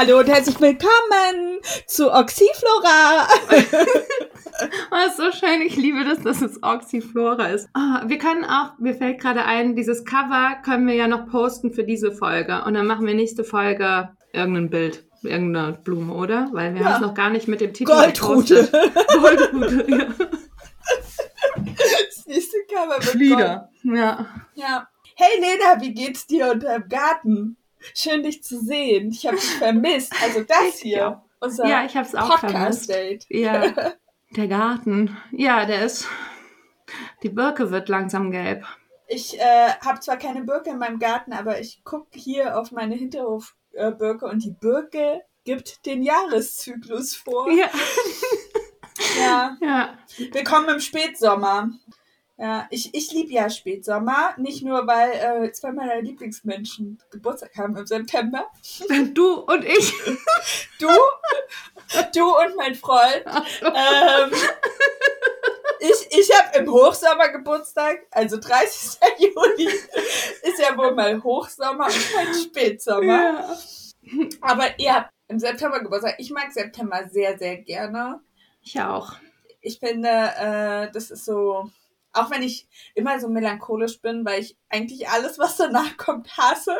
Hallo und herzlich willkommen zu Oxyflora. oh, ist so schön. Ich liebe das, dass es Oxyflora ist. Oh, wir können auch, mir fällt gerade ein, dieses Cover können wir ja noch posten für diese Folge. Und dann machen wir nächste Folge irgendein Bild. Irgendeine Blume, oder? Weil wir ja. haben es noch gar nicht mit dem Titel Goldrute. Goldrute, ja. Das nächste Cover wird Flieder. Ja. Ja. Hey Lena, wie geht's dir unter dem Garten? Schön, dich zu sehen. Ich habe dich vermisst. Also das hier. Unser ja, ich habe es auch vermisst. Date. Ja, der Garten. Ja, der ist. Die Birke wird langsam gelb. Ich äh, habe zwar keine Birke in meinem Garten, aber ich gucke hier auf meine Hinterhofbirke und die Birke gibt den Jahreszyklus vor. Ja. ja. ja. Willkommen im Spätsommer. Ja, ich, ich liebe ja Spätsommer, nicht nur, weil äh, zwei meiner Lieblingsmenschen Geburtstag haben im September. Du und ich. Du, du und mein Freund. Ähm, ich ich habe im Hochsommer Geburtstag, also 30. Juli ist ja wohl mal Hochsommer und kein Spätsommer. Ja. Aber ihr habt im September Geburtstag. Ich mag September sehr, sehr gerne. Ich auch. Ich finde, äh, das ist so auch wenn ich immer so melancholisch bin, weil ich eigentlich alles, was danach kommt, hasse.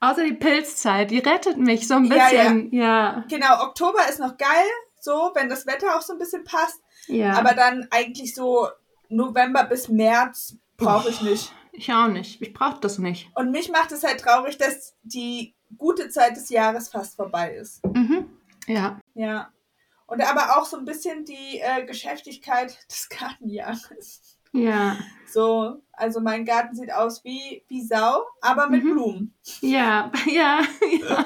Außer die Pilzzeit, die rettet mich so ein bisschen. Ja, ja. ja. Genau, Oktober ist noch geil, so, wenn das Wetter auch so ein bisschen passt. Ja. Aber dann eigentlich so November bis März brauche ich nicht. Ich auch nicht. Ich brauche das nicht. Und mich macht es halt traurig, dass die gute Zeit des Jahres fast vorbei ist. Mhm. Ja. Ja. Und aber auch so ein bisschen die äh, Geschäftigkeit des Gartenjahres. Ja. So, also mein Garten sieht aus wie, wie Sau, aber mit mhm. Blumen. Ja, ja, ja.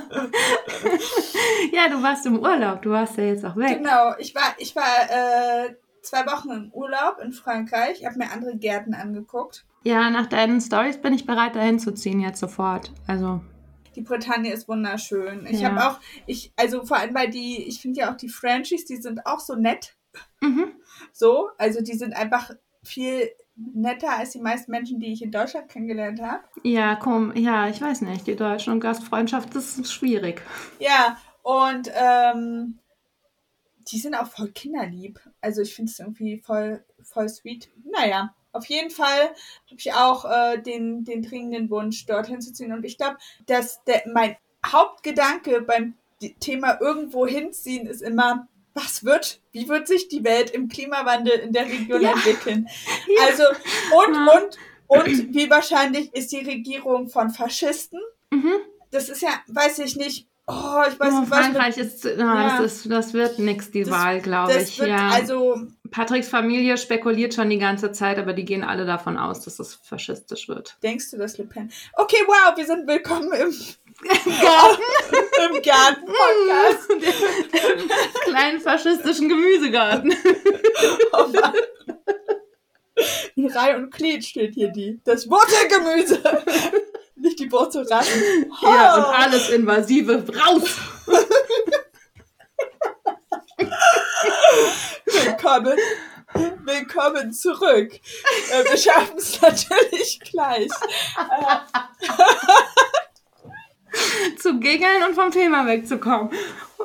ja, du warst im Urlaub, du warst ja jetzt auch weg. Genau, ich war, ich war äh, zwei Wochen im Urlaub in Frankreich, ich habe mir andere Gärten angeguckt. Ja, nach deinen Stories bin ich bereit, dahin zu ziehen jetzt sofort. Also. Die Bretagne ist wunderschön. Ich ja. habe auch, ich, also vor allem weil die, ich finde ja auch die Frenchies, die sind auch so nett. Mhm. So, also die sind einfach viel netter als die meisten Menschen, die ich in Deutschland kennengelernt habe. Ja, komm, ja, ich weiß nicht. Die Deutschen und Gastfreundschaft, das ist schwierig. Ja, und ähm, die sind auch voll kinderlieb. Also ich finde es irgendwie voll, voll sweet. Naja, auf jeden Fall habe ich auch äh, den, den dringenden Wunsch, dorthin zu ziehen. Und ich glaube, dass der, mein Hauptgedanke beim Thema irgendwo hinziehen ist immer, was wird, wie wird sich die Welt im Klimawandel in der Region ja. entwickeln? Ja. Also, und, ja. und, und wie wahrscheinlich ist die Regierung von Faschisten? Mhm. Das ist ja, weiß ich nicht, Oh, ich weiß oh, nicht, was Frankreich ist, no, ja. das, ist, das wird nichts, die das, Wahl, glaube ich. Wird, ja. Also, Patricks Familie spekuliert schon die ganze Zeit, aber die gehen alle davon aus, dass es faschistisch wird. Denkst du, dass Le Pen? Okay, wow, wir sind willkommen im Garten. Im Garten-Podcast. kleinen faschistischen Gemüsegarten. Oh In Reihe und Glied steht hier die. Das Wurzelgemüse. Nicht die Wurzelratten. Oh. Ja, und alles Invasive raus. Willkommen. Willkommen zurück. Äh, wir schaffen es natürlich gleich. Zu giggeln und vom Thema wegzukommen.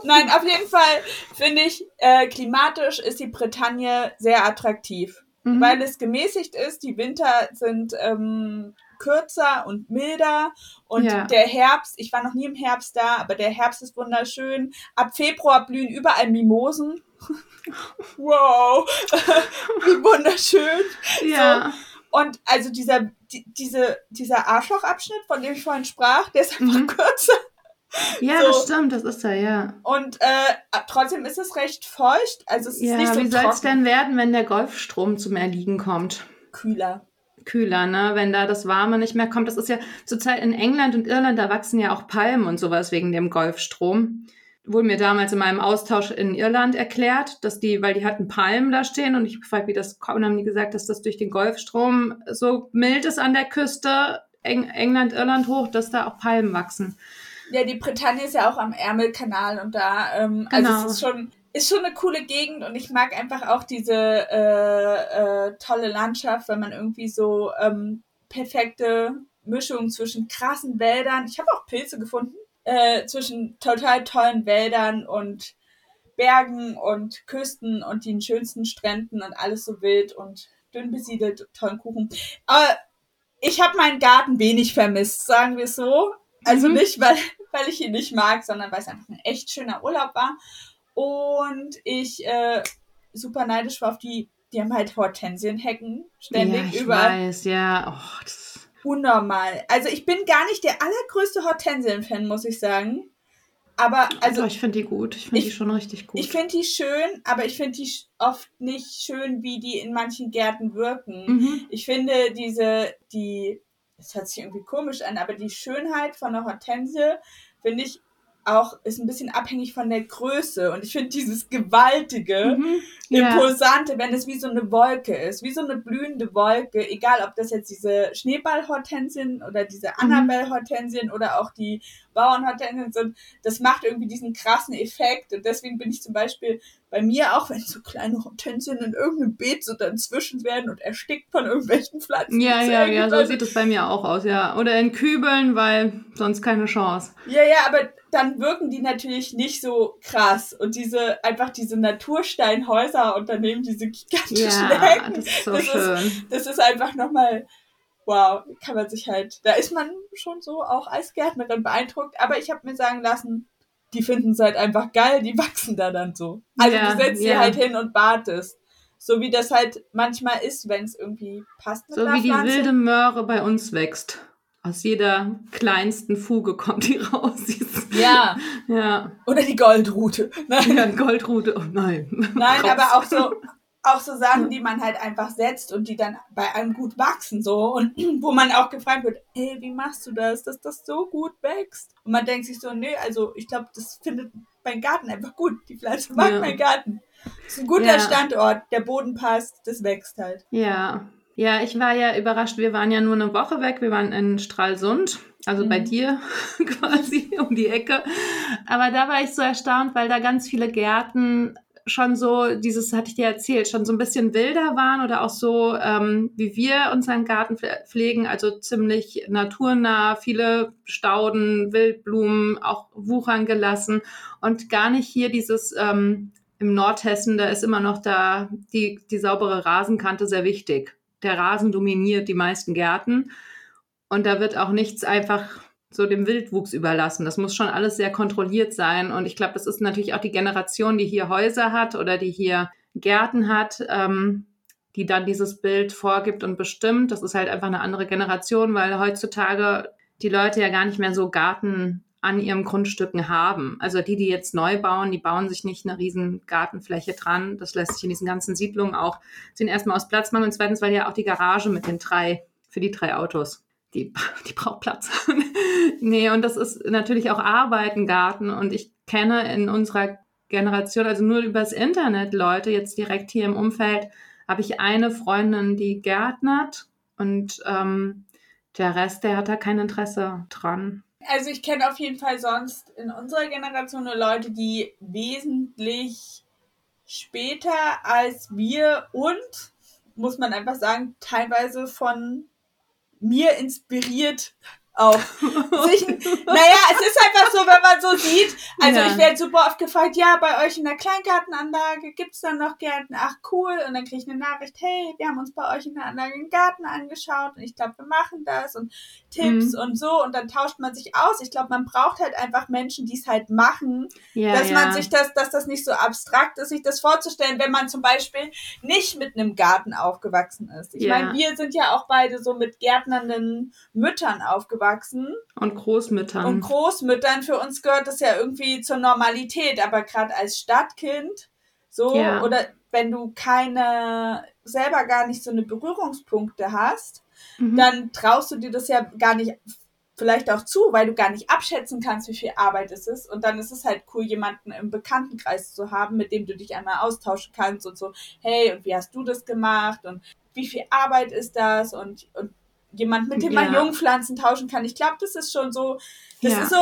Nein, auf jeden Fall finde ich, äh, klimatisch ist die Bretagne sehr attraktiv. Mhm. Weil es gemäßigt ist, die Winter sind ähm, kürzer und milder und ja. der Herbst, ich war noch nie im Herbst da, aber der Herbst ist wunderschön. Ab Februar blühen überall Mimosen. wow, wie wunderschön. Ja. So. Und also dieser, die, diese, dieser Arschlochabschnitt, von dem ich vorhin sprach, der ist einfach mhm. kürzer. Ja, so. das stimmt, das ist er, ja. Und äh, trotzdem ist es recht feucht. Also es ja, ist nicht so wie soll es denn werden, wenn der Golfstrom zum Erliegen kommt? Kühler. Kühler, ne? Wenn da das Warme nicht mehr kommt. Das ist ja zurzeit in England und Irland, da wachsen ja auch Palmen und sowas wegen dem Golfstrom wurde mir damals in meinem Austausch in Irland erklärt, dass die, weil die hatten Palmen da stehen und ich gefragt, wie das kommt, und haben die gesagt, dass das durch den Golfstrom so mild ist an der Küste, Eng England, Irland hoch, dass da auch Palmen wachsen. Ja, die Bretagne ist ja auch am Ärmelkanal und da, ähm, also genau. also es ist schon, ist schon eine coole Gegend und ich mag einfach auch diese äh, äh, tolle Landschaft, weil man irgendwie so ähm, perfekte Mischung zwischen krassen Wäldern. Ich habe auch Pilze gefunden äh, zwischen total tollen Wäldern und Bergen und Küsten und den schönsten Stränden und alles so wild und dünn besiedelt, tollen Kuchen. Aber ich habe meinen Garten wenig vermisst, sagen wir so. Also mhm. nicht, weil, weil ich ihn nicht mag, sondern weil es einfach ein echt schöner Urlaub war. Und ich äh, super neidisch war auf die, die haben halt Hortensienhecken ständig ja, ich überall. weiß, ja. Oh, das Unnormal. Also ich bin gar nicht der allergrößte Hortensien-Fan, muss ich sagen. Aber also. Oh, ich finde die gut. Ich finde die schon richtig gut. Ich finde die schön, aber ich finde die oft nicht schön, wie die in manchen Gärten wirken. Mhm. Ich finde diese, die, es hört sich irgendwie komisch an, aber die Schönheit von der Hortensie finde ich auch ist ein bisschen abhängig von der Größe. Und ich finde dieses gewaltige, Mhm. imposante, wenn es wie so eine Wolke ist, wie so eine blühende Wolke, egal ob das jetzt diese Schneeballhortensien oder diese Mhm. Annabelle-Hortensien oder auch die Bauernhortensien sind, das macht irgendwie diesen krassen Effekt. Und deswegen bin ich zum Beispiel bei mir auch, wenn so kleine Hortensien in irgendeinem Beet so dazwischen werden und erstickt von irgendwelchen Pflanzen. Ja, ja, ja, so sieht es bei mir auch aus, ja. Oder in Kübeln, weil sonst keine Chance. Ja, ja, aber dann wirken die natürlich nicht so krass. Und diese, einfach diese Natursteinhäuser und daneben diese gigantischen Ja, Hecken. das ist so das schön. Ist, das ist einfach nochmal, wow, kann man sich halt, da ist man schon so auch als Gärtnerin beeindruckt. Aber ich habe mir sagen lassen, die finden es halt einfach geil, die wachsen da dann so. Also Ja, du setzt sie ja. halt hin und wartest. So wie das halt manchmal ist, wenn es irgendwie passt mit So wie die wilde Möhre bei uns wächst. Aus jeder kleinsten Fuge kommt die raus. Ja, Ja. oder die Goldrute. Nein. Ja, Goldrute. Oh nein. Nein, Raus. aber auch so, auch so Sachen, die man halt einfach setzt und die dann bei einem gut wachsen, so. Und wo man auch gefragt wird, hey, wie machst du das, dass das so gut wächst? Und man denkt sich so, nee, also ich glaube, das findet mein Garten einfach gut. Die Pflanze mag Ja. mein Garten. Das ist ein guter Ja. Standort, der Boden passt, das wächst halt. Ja. Ja, ich war ja überrascht. Wir waren ja nur eine Woche weg. Wir waren in Stralsund, also bei Mhm. dir quasi um die Ecke. Aber da war ich so erstaunt, weil da ganz viele Gärten schon so, dieses hatte ich dir erzählt, schon so ein bisschen wilder waren oder auch so, ähm, wie wir unseren Garten pfle- pflegen, also ziemlich naturnah, viele Stauden, Wildblumen, auch wuchern gelassen und gar nicht hier dieses ähm, im Nordhessen, da ist immer noch da die, die saubere Rasenkante sehr wichtig. Der Rasen dominiert die meisten Gärten und da wird auch nichts einfach so dem Wildwuchs überlassen. Das muss schon alles sehr kontrolliert sein. Und ich glaube, das ist natürlich auch die Generation, die hier Häuser hat oder die hier Gärten hat, ähm, die dann dieses Bild vorgibt und bestimmt. Das ist halt einfach eine andere Generation, weil heutzutage die Leute ja gar nicht mehr so Garten an ihren Grundstücken haben. Also die, die jetzt neu bauen, die bauen sich nicht eine riesen Gartenfläche dran. Das lässt sich in diesen ganzen Siedlungen auch, sind erstmal aus Platzmangel und zweitens, weil ja auch die Garage mit den drei, für die drei Autos, die, die braucht Platz. nee, und das ist natürlich auch Arbeitengarten und ich kenne in unserer Generation, also nur übers Internet Leute, jetzt direkt hier im Umfeld, habe ich eine Freundin, die gärtnert und ähm, der Rest, der hat da kein Interesse dran. Also ich kenne auf jeden Fall sonst in unserer Generation nur Leute, die wesentlich später als wir und, muss man einfach sagen, teilweise von mir inspiriert auch sich, naja, es ist einfach so, wenn man so sieht, also Ja. ich werde super oft gefragt, ja, bei euch in der Kleingartenanlage gibt's dann noch Gärten, ach cool, und dann kriege ich eine Nachricht, hey, wir haben uns bei euch in der Anlage einen Garten angeschaut und ich glaube, wir machen das und Tipps Mhm. und so und dann tauscht man sich aus. Ich glaube, man braucht halt einfach Menschen, die es halt machen, Ja, dass ja. man sich das, dass das nicht so abstrakt ist, sich das vorzustellen, wenn man zum Beispiel nicht mit einem Garten aufgewachsen ist. Ich meine, wir sind ja auch beide so mit gärtnernden Müttern aufgewachsen und Großmüttern. und Großmüttern. Für uns gehört das ja irgendwie zur Normalität, aber gerade als Stadtkind, so, Ja. oder wenn du keine, selber gar nicht so eine Berührungspunkte hast, Mhm. dann traust du dir das ja gar nicht vielleicht auch zu, weil du gar nicht abschätzen kannst, wie viel Arbeit es ist. Und dann ist es halt cool, jemanden im Bekanntenkreis zu haben, mit dem du dich einmal austauschen kannst und so, hey, und wie hast du das gemacht und wie viel Arbeit ist das und, und jemand, mit dem man Ja. Jungpflanzen tauschen kann. Ich glaube, das ist schon so, das Ja. ist so,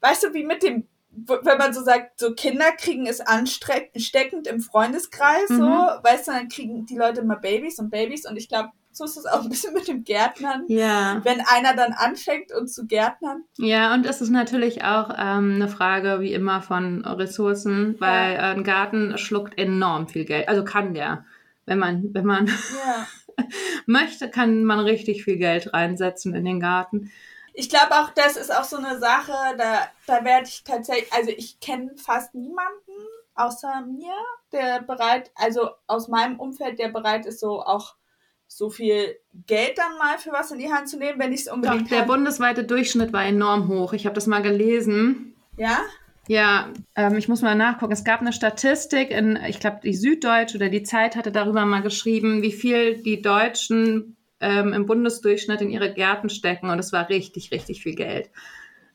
weißt du, wie mit dem, wenn man so sagt, so Kinder kriegen es ansteckend im Freundeskreis, so, Mhm. weißt du, dann kriegen die Leute immer Babys und Babys und ich glaube, so ist es auch ein bisschen mit dem Gärtnern. Ja. Wenn einer dann anfängt und zu gärtnern. Ja, und es ist natürlich auch ähm, eine Frage, wie immer, von Ressourcen, weil Ja. ein Garten schluckt enorm viel Geld. Also kann der. Wenn man, wenn man Ja. möchte, kann man richtig viel Geld reinsetzen in den Garten. Ich glaube auch, das ist auch so eine Sache, da, da werde ich tatsächlich, also ich kenne fast niemanden außer mir, der bereit, also aus meinem Umfeld, der bereit ist, so auch so viel Geld dann mal für was in die Hand zu nehmen, wenn ich es Doch, unbedingt der habe. bundesweite Durchschnitt war enorm hoch. Ich habe das mal gelesen. Ja? Ja, ähm, ich muss mal nachgucken. Es gab eine Statistik in, ich glaube, die Süddeutsche oder die Zeit hatte darüber mal geschrieben, wie viel die Deutschen ähm, im Bundesdurchschnitt in ihre Gärten stecken. Und es war richtig, richtig viel Geld.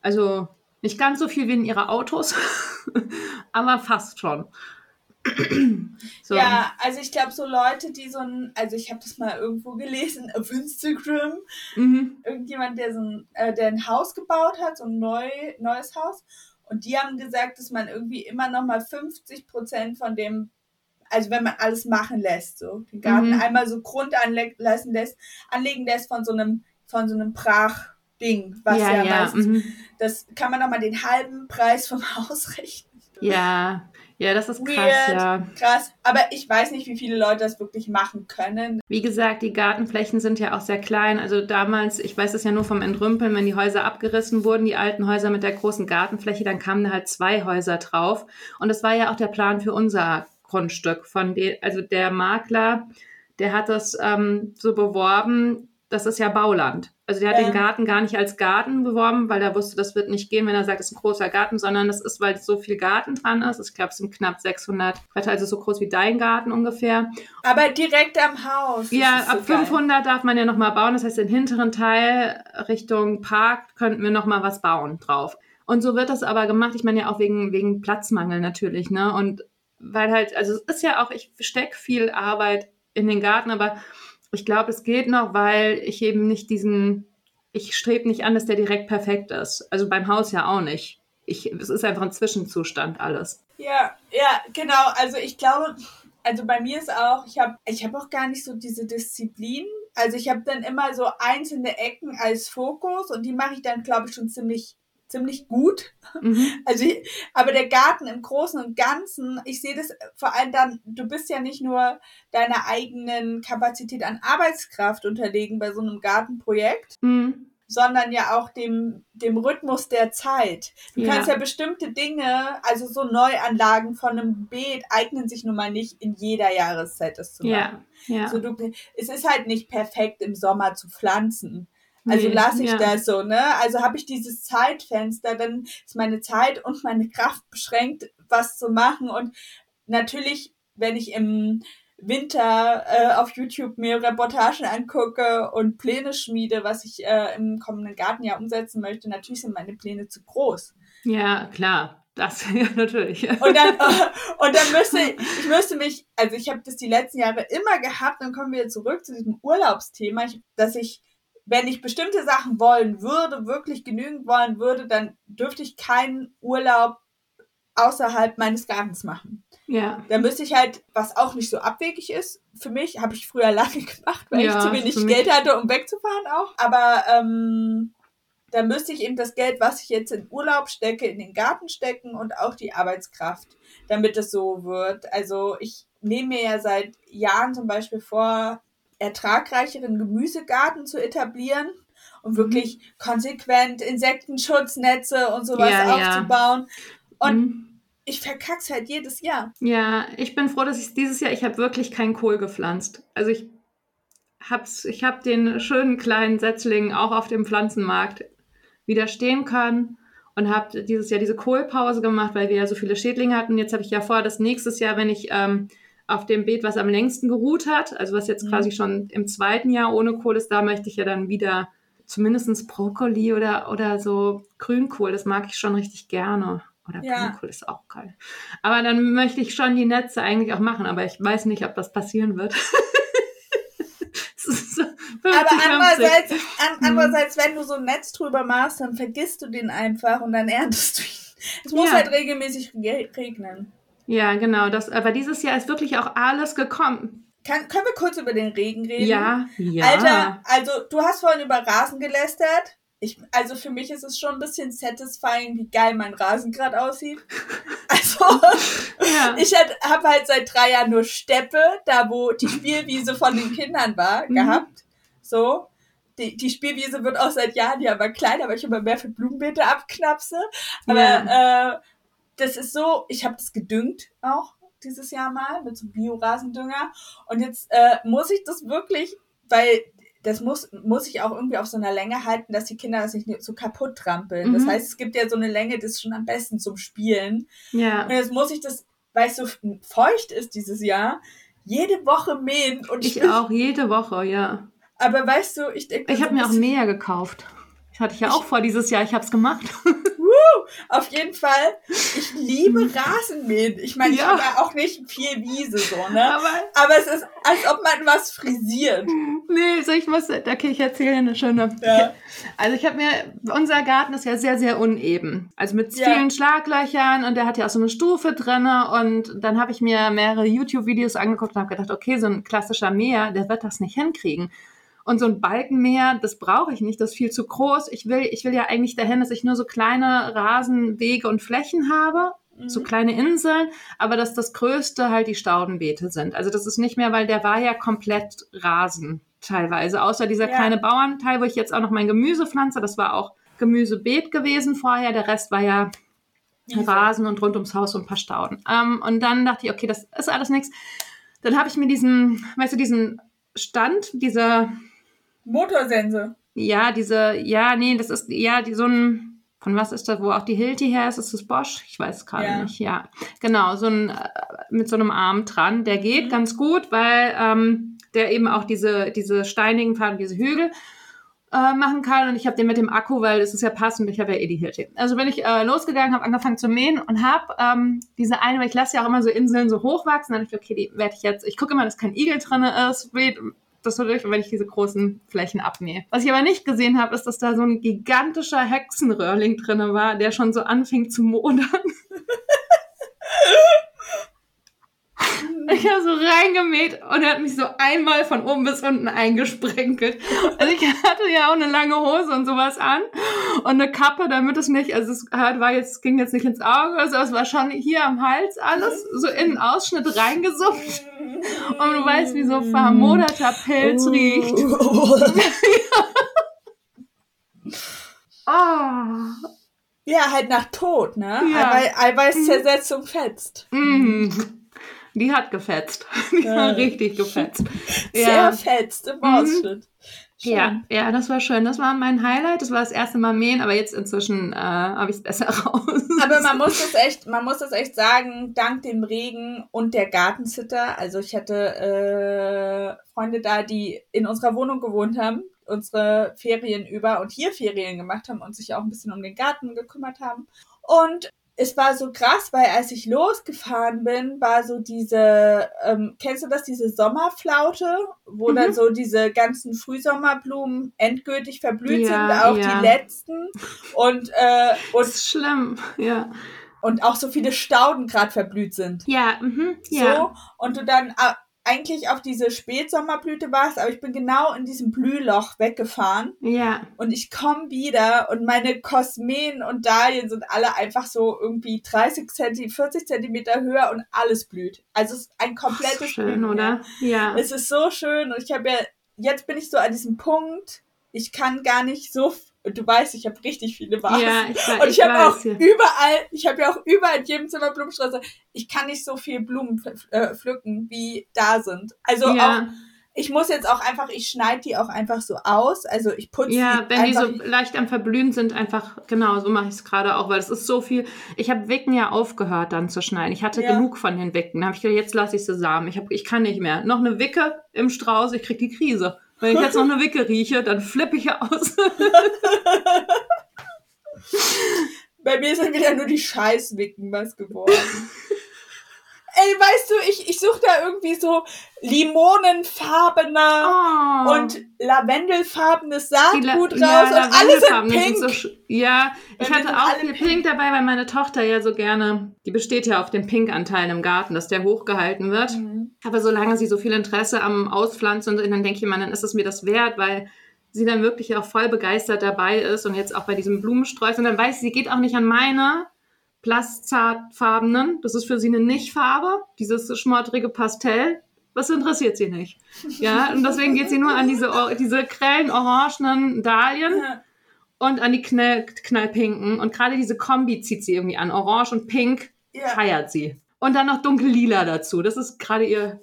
Also nicht ganz so viel wie in ihre Autos, aber fast schon. so. Ja, also ich glaube, so Leute, die so ein, also ich habe das mal irgendwo gelesen auf Instagram, Mhm. irgendjemand, der so ein, äh, der ein Haus gebaut hat, so ein neu, neues Haus. Und die haben gesagt, dass man irgendwie immer noch mal 50 Prozent von dem, also wenn man alles machen lässt, so den Garten Mhm. einmal so Grund lassen lässt, anlegen lässt von so einem, von so einem Brachding, was ja, ja, ja, meistens, mhm. das kann man noch mal den halben Preis vom Haus rechnen. ja, ja, das ist krass, Weird. ja. Krass, aber ich weiß nicht, wie viele Leute das wirklich machen können. Wie gesagt, die Gartenflächen sind ja auch sehr klein. Also damals, ich weiß es ja nur vom Entrümpeln, wenn die Häuser abgerissen wurden, die alten Häuser mit der großen Gartenfläche, dann kamen da halt zwei Häuser drauf. Und das war ja auch der Plan für unser Grundstück. Von de, also der Makler, der hat das ähm, so beworben, das ist ja Bauland. Also der hat Ja. den Garten gar nicht als Garten beworben, weil er wusste, das wird nicht gehen, wenn er sagt, es ist ein großer Garten, sondern das ist, weil so viel Garten dran ist. Ich glaube, es sind knapp 600 Quadratmeter, also so groß wie dein Garten ungefähr. Aber direkt am Haus. Ja, so ab geil. 500 darf man ja noch mal bauen. Das heißt, den hinteren Teil Richtung Park könnten wir noch mal was bauen drauf. Und so wird das aber gemacht. Ich meine ja auch wegen, wegen Platzmangel natürlich, ne? Und weil halt, also es ist ja auch, ich stecke viel Arbeit in den Garten, aber ich glaube, es geht noch, weil ich eben nicht diesen, ich strebe nicht an, dass der direkt perfekt ist. Also beim Haus ja auch nicht. Ich, es ist einfach ein Zwischenzustand alles. Ja, ja, genau. Also ich glaube, also bei mir ist auch, ich habe ich hab auch gar nicht so diese Disziplin. Also ich habe dann immer so einzelne Ecken als Fokus und die mache ich dann, glaube ich, schon ziemlich ziemlich gut. Mhm. Also, aber der Garten im Großen und Ganzen, ich sehe das vor allem dann, du bist ja nicht nur deiner eigenen Kapazität an Arbeitskraft unterlegen bei so einem Gartenprojekt, Mhm. sondern ja auch dem, dem Rhythmus der Zeit. Du Ja. kannst ja bestimmte Dinge, also so Neuanlagen von einem Beet eignen sich nun mal nicht in jeder Jahreszeit das zu machen. Ja, ja. So, du, es ist halt nicht perfekt im Sommer zu pflanzen. Also Nee, lasse ich ja. das so, ne? Also habe ich dieses Zeitfenster, dann ist meine Zeit und meine Kraft beschränkt, was zu machen. Und natürlich, wenn ich im Winter äh, auf YouTube mir Reportagen angucke und Pläne schmiede, was ich äh, im kommenden Gartenjahr umsetzen möchte, natürlich sind meine Pläne zu groß. Ja, klar. Das ja natürlich. Und dann, und dann müsste ich müsste mich, also ich habe das die letzten Jahre immer gehabt, dann kommen wir zurück zu diesem Urlaubsthema, ich, dass ich, wenn ich bestimmte Sachen wollen würde, wirklich genügend wollen würde, dann dürfte ich keinen Urlaub außerhalb meines Gartens machen. Ja. Da müsste ich halt, was auch nicht so abwegig ist, für mich, habe ich früher lange gemacht, weil Ja, ich zu wenig Geld hatte, um wegzufahren auch. Aber ähm, da müsste ich eben das Geld, was ich jetzt in Urlaub stecke, in den Garten stecken und auch die Arbeitskraft, damit es so wird. Also ich nehme mir ja seit Jahren zum Beispiel vor, ertragreicheren Gemüsegarten zu etablieren und wirklich konsequent Insektenschutznetze und sowas Ja, ja. aufzubauen. Und Mhm. ich verkack's halt jedes Jahr. Ja, ich bin froh, dass ich dieses Jahr, ich habe wirklich keinen Kohl gepflanzt. Also ich hab's, ich habe den schönen kleinen Setzling auch auf dem Pflanzenmarkt widerstehen können und habe dieses Jahr diese Kohlpause gemacht, weil wir ja so viele Schädlinge hatten. Jetzt habe ich ja vor, dass nächstes Jahr, wenn ich ähm, auf dem Beet, was am längsten geruht hat, also was jetzt Mhm. quasi schon im zweiten Jahr ohne Kohl ist, da möchte ich ja dann wieder zumindestens Brokkoli oder, oder so Grünkohl, das mag ich schon richtig gerne. Oder Ja. Grünkohl ist auch geil. Aber dann möchte ich schon die Netze eigentlich auch machen, aber ich weiß nicht, ob das passieren wird. Es ist so 50, Aber 50. andererseits, an, Mhm. andererseits, wenn du so ein Netz drüber machst, dann vergisst du den einfach und dann erntest du ihn. Es muss Ja. halt regelmäßig re- regnen. Ja, genau. Das, aber dieses Jahr ist wirklich auch alles gekommen. Kann, können wir kurz über den Regen reden? Ja, ja. Alter, also du hast vorhin über Rasen gelästert. Ich, also für mich ist es schon ein bisschen satisfying, wie geil mein Rasen gerade aussieht. Also ja. ich habe halt seit drei Jahren nur Steppe, da wo die Spielwiese von den Kindern war, Mhm. gehabt. So. Die, die Spielwiese wird auch seit Jahren ja aber kleiner, weil ich immer mehr für Blumenbeete abknapse. Aber äh, das ist so, ich habe das gedüngt auch dieses Jahr mal mit so Bio-Rasendünger. Und jetzt äh, muss ich das wirklich, weil das muss, muss ich auch irgendwie auf so einer Länge halten, dass die Kinder das nicht so kaputt trampeln. Das Mhm. heißt, es gibt ja so eine Länge, das ist schon am besten zum Spielen. ja. Und jetzt muss ich das, weil es so feucht ist dieses Jahr, jede Woche mähen. Und Ich bin- auch, jede Woche, ja. Aber weißt du, ich denke, Ich habe mir auch Mäher gekauft. Das hatte ich ja auch vor dieses Jahr. Ich habe es gemacht. Auf jeden Fall, ich liebe Rasenmähen. Ich meine, ich Ja. habe ja auch nicht viel Wiese, so, ne? Aber Aber es ist, als ob man was frisiert. nee, so ich muss, okay, ich erzähle eine schöne. Ja. Also ich habe mir, unser Garten ist ja sehr, sehr uneben. Also mit Ja. vielen Schlaglöchern und der hat ja auch so eine Stufe drinne und dann habe ich mir mehrere YouTube-Videos angeguckt und habe gedacht, okay, so ein klassischer Mäher, der wird das nicht hinkriegen. Und so ein Balkenmäher, das brauche ich nicht, das ist viel zu groß. Ich will, ich will ja eigentlich dahin, dass ich nur so kleine Rasenwege und Flächen habe, so kleine Inseln, aber dass das Größte halt die Staudenbeete sind. Also das ist nicht mehr, weil der war ja komplett Rasen teilweise, außer dieser Ja. kleine Bauernteil, wo ich jetzt auch noch mein Gemüse pflanze. Das war auch Gemüsebeet gewesen vorher. Der Rest war ja. Rasen und rund ums Haus so ein paar Stauden. Ähm, und dann dachte ich, okay, das ist alles nichts. Dann habe ich mir diesen, weißt du, diesen Stand, diese, Motorsense. ja, diese, ja, nee, das ist, ja, die, so ein, von was ist das, wo auch die Hilti her ist? Ist das Bosch? Ich weiß gerade Ja. nicht, ja. Genau, so ein, äh, mit so einem Arm dran. Der geht Mhm. ganz gut, weil ähm, der eben auch diese, diese steinigen Pfaden, diese Hügel äh, machen kann. Und ich habe den mit dem Akku, weil es ist ja passend, ich habe ja eh die Hilti. Also bin ich äh, losgegangen, habe angefangen zu mähen und habe ähm, diese eine, weil ich lasse ja auch immer so Inseln so hochwachsen. Dann dachte ich, okay, die werde ich jetzt, ich gucke immer, dass kein Igel drin ist. Das so durch, wenn ich diese großen Flächen abmähe. Was ich aber nicht gesehen habe, ist, dass da so ein gigantischer Hexenröhrling drin war, der schon so anfing zu modern. Ich habe so reingemäht und er hat mich so einmal von oben bis unten eingesprenkelt. Also ich hatte ja auch eine lange Hose und sowas an und eine Kappe, damit es nicht, also es hat- war jetzt, ging jetzt nicht ins Auge, also es war schon hier am Hals alles so in den Ausschnitt reingesupft. Und du weißt, wie so vermoderter Pilz Oh. riecht. Oh. Ja, halt nach Tod, ne? Ja. Eiwei Eiweißzersetzung fetzt. Mm. Die hat gefetzt. Die Ja. war richtig gefetzt. Zerfetzt im Ausschnitt. Schön. Ja, ja, das war schön. Das war mein Highlight. Das war das erste Mal mähen, aber jetzt inzwischen äh, habe ich es besser raus. Aber man muss das echt, man muss das echt sagen, dank dem Regen und der Gartensitter. Also ich hatte äh, Freunde da, die in unserer Wohnung gewohnt haben, unsere Ferien über und hier Ferien gemacht haben und sich auch ein bisschen um den Garten gekümmert haben. Und es war so krass, weil als ich losgefahren bin, war so diese, ähm, kennst du das, diese Sommerflaute, wo Mhm. dann so diese ganzen Frühsommerblumen endgültig verblüht Ja, sind, auch ja. die letzten. Und, äh, und Das ist schlimm. Ja. und auch so viele Stauden gerade verblüht sind. Ja, mhm, ja. So, und du dann äh, eigentlich auf diese Spätsommerblüte warst, aber ich bin genau in diesem Blühloch weggefahren Ja. und ich komme wieder und meine Kosmeen und Dahlien sind alle einfach so irgendwie 30 Zentimeter, 40 Zentimeter höher und alles blüht. Also es ist ein komplettes Schön, Blühen, oder? Ja. Es ist so schön und ich habe ja, jetzt bin ich so an diesem Punkt, ich kann gar nicht so, f- du weißt, ich habe richtig viele Vasen. Ja, ich, Und ich ich habe auch. Ja. überall, ich habe ja auch überall in jedem Zimmer Blumenstraße. Ich kann nicht so viel Blumen äh, pflücken, wie da sind. Also auch, Ja, ich muss jetzt auch einfach, ich schneide die auch einfach so aus. Also ich putze ja, die wenn die so leicht am Verblühen sind, einfach, genau, so mache ich es gerade auch, weil es ist so viel. Ich habe Wicken ja aufgehört dann zu schneiden. Ich hatte Ja. genug von den Wicken. Da habe ich gedacht, jetzt lasse ich sie samen. Ich, hab, ich kann nicht mehr. Noch eine Wicke im Strauß, ich krieg die Krise. Wenn ich jetzt noch eine Wicke rieche, dann flippe ich aus. Bei mir sind wieder nur die Scheißwicken was geworden. ey, weißt du, ich, ich suche da irgendwie so limonenfarbene Oh. und lavendelfarbenes Saatgut La- raus ja, und alles in pink. So, ja, ich hatte auch viel pink. Pink dabei, weil meine Tochter ja so gerne, die besteht ja auf den Pink-Anteilen im Garten, dass der hochgehalten wird. Mhm. Aber solange sie so viel Interesse am Auspflanzen und so, dann denke ich immer, dann ist es mir das wert, weil sie dann wirklich auch voll begeistert dabei ist und jetzt auch bei diesem Blumensträuß und dann weiß sie, sie geht auch nicht an meine plastzartfarbenen, das ist für sie eine Nicht-Farbe, dieses schmottrige Pastell, das interessiert sie nicht. Ja, und deswegen geht sie nur an diese, diese grellen orangenen Dahlien und an die knall, knallpinken und gerade diese Kombi zieht sie irgendwie an, orange und pink Ja. feiert sie. Und dann noch dunkellila dazu, das ist gerade ihr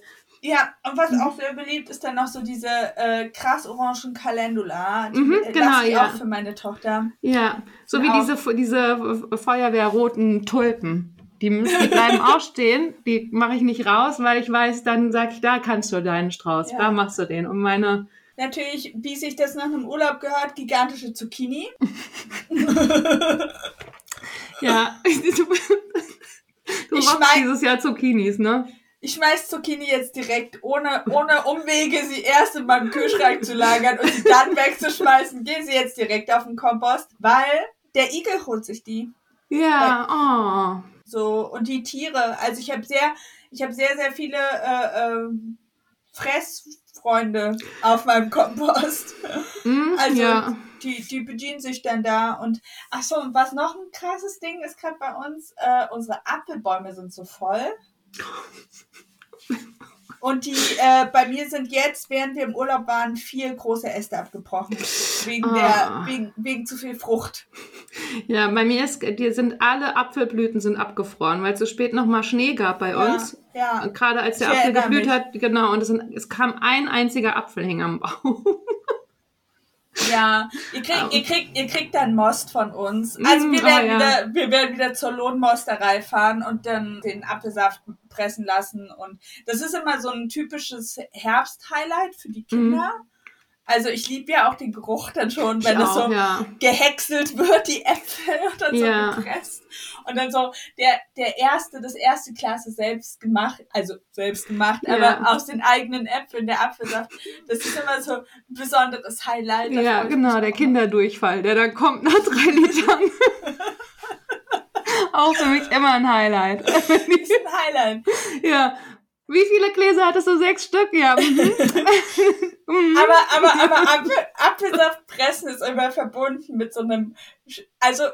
ja, und Mhm. was auch sehr beliebt ist, dann noch so diese äh, krass orangen Calendula. Die Mhm, äh, genau, ich ja. auch für meine Tochter. Ja, so wie Ja. diese, diese Feuerwehrroten Tulpen. Die, müssen, die bleiben auch stehen. Die mache ich nicht raus, weil ich weiß, dann sage ich, da kannst du deinen Strauß, Ja. da machst du den. Und meine, Natürlich, wie sich das nach einem Urlaub gehört, gigantische Zucchini. ja, du, du Ich mein- dieses Jahr Zucchinis, ne? Ich schmeiß Zucchini jetzt direkt, ohne, ohne Umwege, sie erst in meinem Kühlschrank zu lagern und sie dann wegzuschmeißen. Gehen sie jetzt direkt auf den Kompost, weil der Igel holt sich die. Ja, oh. So, und die Tiere. Also ich habe sehr, ich habe sehr, sehr viele äh, ähm, Fressfreunde auf meinem Kompost. Mm, Also ja. die, die bedienen sich dann da. Und ach so, und was noch ein krasses Ding ist gerade bei uns, äh, unsere Apfelbäume sind so voll. Und die, äh, bei mir sind jetzt, während wir im Urlaub waren, vier große Äste abgebrochen. Wegen, Ah. der, wegen, wegen zu viel Frucht. Ja, bei mir ist, die sind alle Apfelblüten sind abgefroren, weil es so spät nochmal Schnee gab bei uns. Ja. Gerade als der Ich Apfel geblüht hat, genau, und es, sind, es kam ein einziger Apfel hing am Baum. Ja, ihr kriegt, ihr kriegt, ihr kriegt dann Most von uns. Also Mm, wir oh werden, ja. wieder, wir werden wieder zur Lohnmosterei fahren und dann den Apfelsaft pressen lassen. Und das ist immer so ein typisches Herbst-Highlight für die Kinder. Also ich liebe ja auch den Geruch dann schon, wenn Mhm. Es so ja. gehäckselt wird, die Äpfel und dann Ja. so gepresst. Und dann so der, der erste, das erste Klasse selbst gemacht, also selbst gemacht, Ja. aber aus den eigenen Äpfeln, der Apfelsaft. Das ist immer so ein besonderes Highlight. Ja, genau, der. Kinderdurchfall, der dann kommt nach drei Litern. auch für mich immer ein Highlight. Das ist ein Highlight. ja. Wie viele Gläser hattest du? Sechs Stück? Ja. Mhm. Mhm. Aber, aber, aber Apfel, Apfelsaft pressen ist immer verbunden mit so einem, also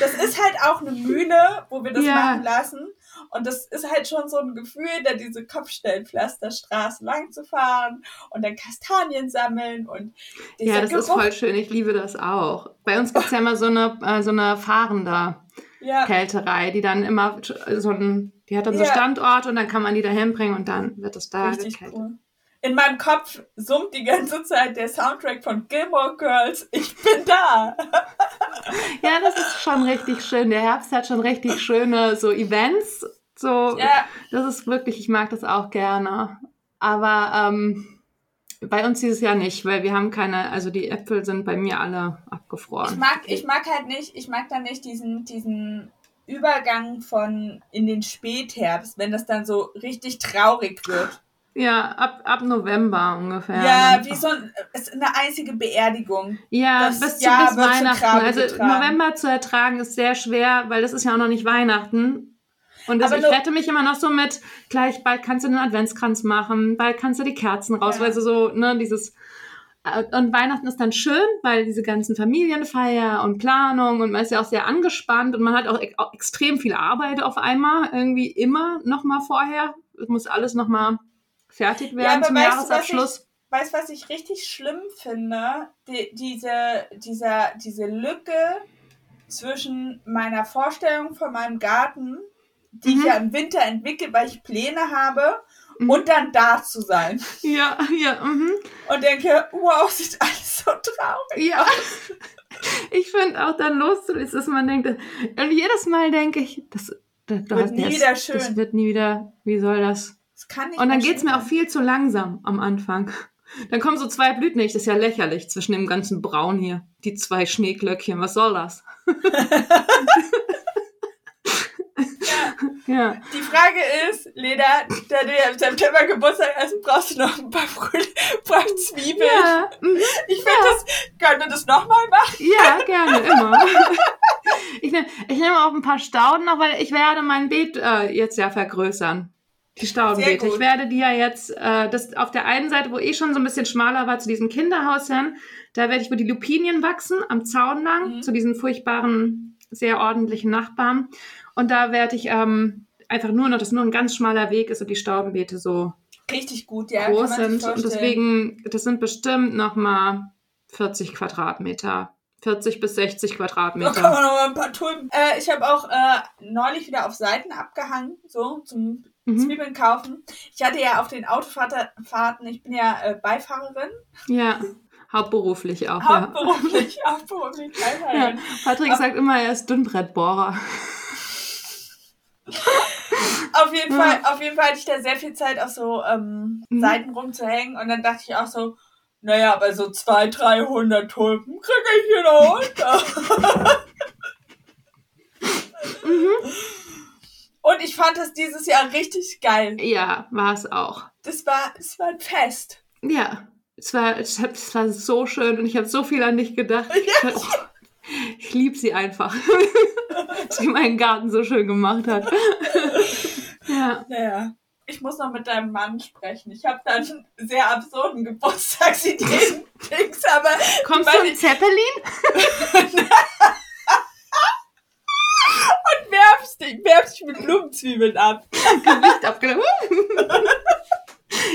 das ist halt auch eine Mühle, wo wir das Ja. machen lassen. Und das ist halt schon so ein Gefühl, da diese Kopfsteinpflasterstraße lang zu fahren und dann Kastanien sammeln und ja, das ist Geruch. voll schön. Ich liebe das auch. Bei uns gibt's ja immer so eine, äh, so eine fahrende Ja, Kälterei, die dann immer so ein, die hat dann so Ja. Standort und dann kann man die da hinbringen und dann wird es da richtig gekältet. cool. In meinem Kopf summt die ganze Zeit der Soundtrack von Gilmore Girls. Ich bin da. Ja, das ist schon richtig schön. Der Herbst hat schon richtig schöne so Events. So, Ja, das ist wirklich, ich mag das auch gerne. Aber ähm, bei uns dieses Jahr nicht, weil wir haben keine, also die Äpfel sind bei mir alle abgefroren. Ich mag, ich mag halt nicht, ich mag da nicht diesen, diesen Übergang von in den Spätherbst, wenn das dann so richtig traurig wird. Ja, ab, ab November ungefähr. Ja, Dann- wie so ein, es ist eine einzige Beerdigung. Ja, Das bis, Jahr bis Weihnachten. Also getragen. November zu ertragen ist sehr schwer, weil das ist ja auch noch nicht Weihnachten. Und das, ich rette mich immer noch so mit, gleich bald kannst du den Adventskranz machen, bald kannst du die Kerzen raus, Ja. weil so, so, ne, dieses äh, und Weihnachten ist dann schön, weil diese ganzen Familienfeier und Planung und man ist ja auch sehr angespannt und man hat auch, e- auch extrem viel Arbeit auf einmal, irgendwie immer noch mal vorher. Es muss alles noch mal fertig werden aber zum weißt was Jahresabschluss. Weißt du, was ich richtig schlimm finde? Die, diese, dieser, diese Lücke zwischen meiner Vorstellung von meinem Garten, die Mhm. ich ja im Winter entwickle, weil ich Pläne habe, Mhm. und dann da zu sein. Ja, ja, mhm. Und denke, wow, sieht alles so traurig Ja. Ich finde auch dann loszulesen, dass man denkt, und jedes Mal denke ich, das, das, du Wird nie das, wieder schön. das wird nie wieder, wie soll das? Das kann nicht Und dann mehr geht's mir auch viel zu langsam am Anfang. Dann kommen so zwei Blüten, das ist ja lächerlich zwischen dem ganzen Braun hier. Die zwei Schneeglöckchen, was soll das? Ja. Ja. Die Frage ist, Lena, da du ja im September Geburtstag hast, brauchst du noch ein paar Früh- Zwiebeln. Ja, mhm. Ich finde, das können wir das nochmal machen. ja, gerne, immer. Ich nehme ich nehm auch ein paar Stauden noch, weil ich werde mein Beet äh, jetzt ja vergrößern. Die Staudenbeete. Ich werde die ja jetzt, äh, das auf der einen Seite, wo eh schon so ein bisschen schmaler war, zu diesem Kinderhaus hin, da werde ich, wo die Lupinien wachsen, am Zaun lang, Mhm. zu diesen furchtbaren, sehr ordentlichen Nachbarn. Und da werde ich ähm, einfach nur noch, dass nur ein ganz schmaler Weg ist und die Staudenbeete so Richtig gut, ja. groß sind. Und deswegen, das sind bestimmt noch mal 40 Quadratmeter. 40 bis 60 Da kann Quadratmeter. man noch mal ein paar Tulpen. Äh, ich habe auch äh, neulich wieder auf Seiten abgehangen, so zum Mhm. Zwiebeln kaufen. Ich hatte ja auf den Autofahrten, ich bin ja äh, Beifahrerin, Ja, hauptberuflich auch. Ja. hauptberuflich, hauptberuflich Ja. Beifahrerin. Patrick sagt immer, er ist Dünnbrettbohrer. Auf jeden. Fall, auf jeden Fall hatte ich da sehr viel Zeit auf so ähm, Mhm. Seiten rumzuhängen und dann dachte ich auch so, naja, aber so 200, 300 Tulpen kriege ich hier noch unter. Mhm. Und ich fand das dieses Jahr richtig geil. Ja, war es auch. Das war, es war ein Fest. Ja, es war, es war so schön und ich habe so viel an dich gedacht. Ja. Oh, ich liebe sie einfach. sie meinen Garten so schön gemacht hat. ja. Naja. Ich muss noch mit deinem Mann sprechen. Ich habe da einen sehr absurden Geburtstagsideen. Dings, aber Kommst du ich- Zeppelin? und werfst dich, werfst dich mit Blumenzwiebeln ab. Gewicht abgenommen.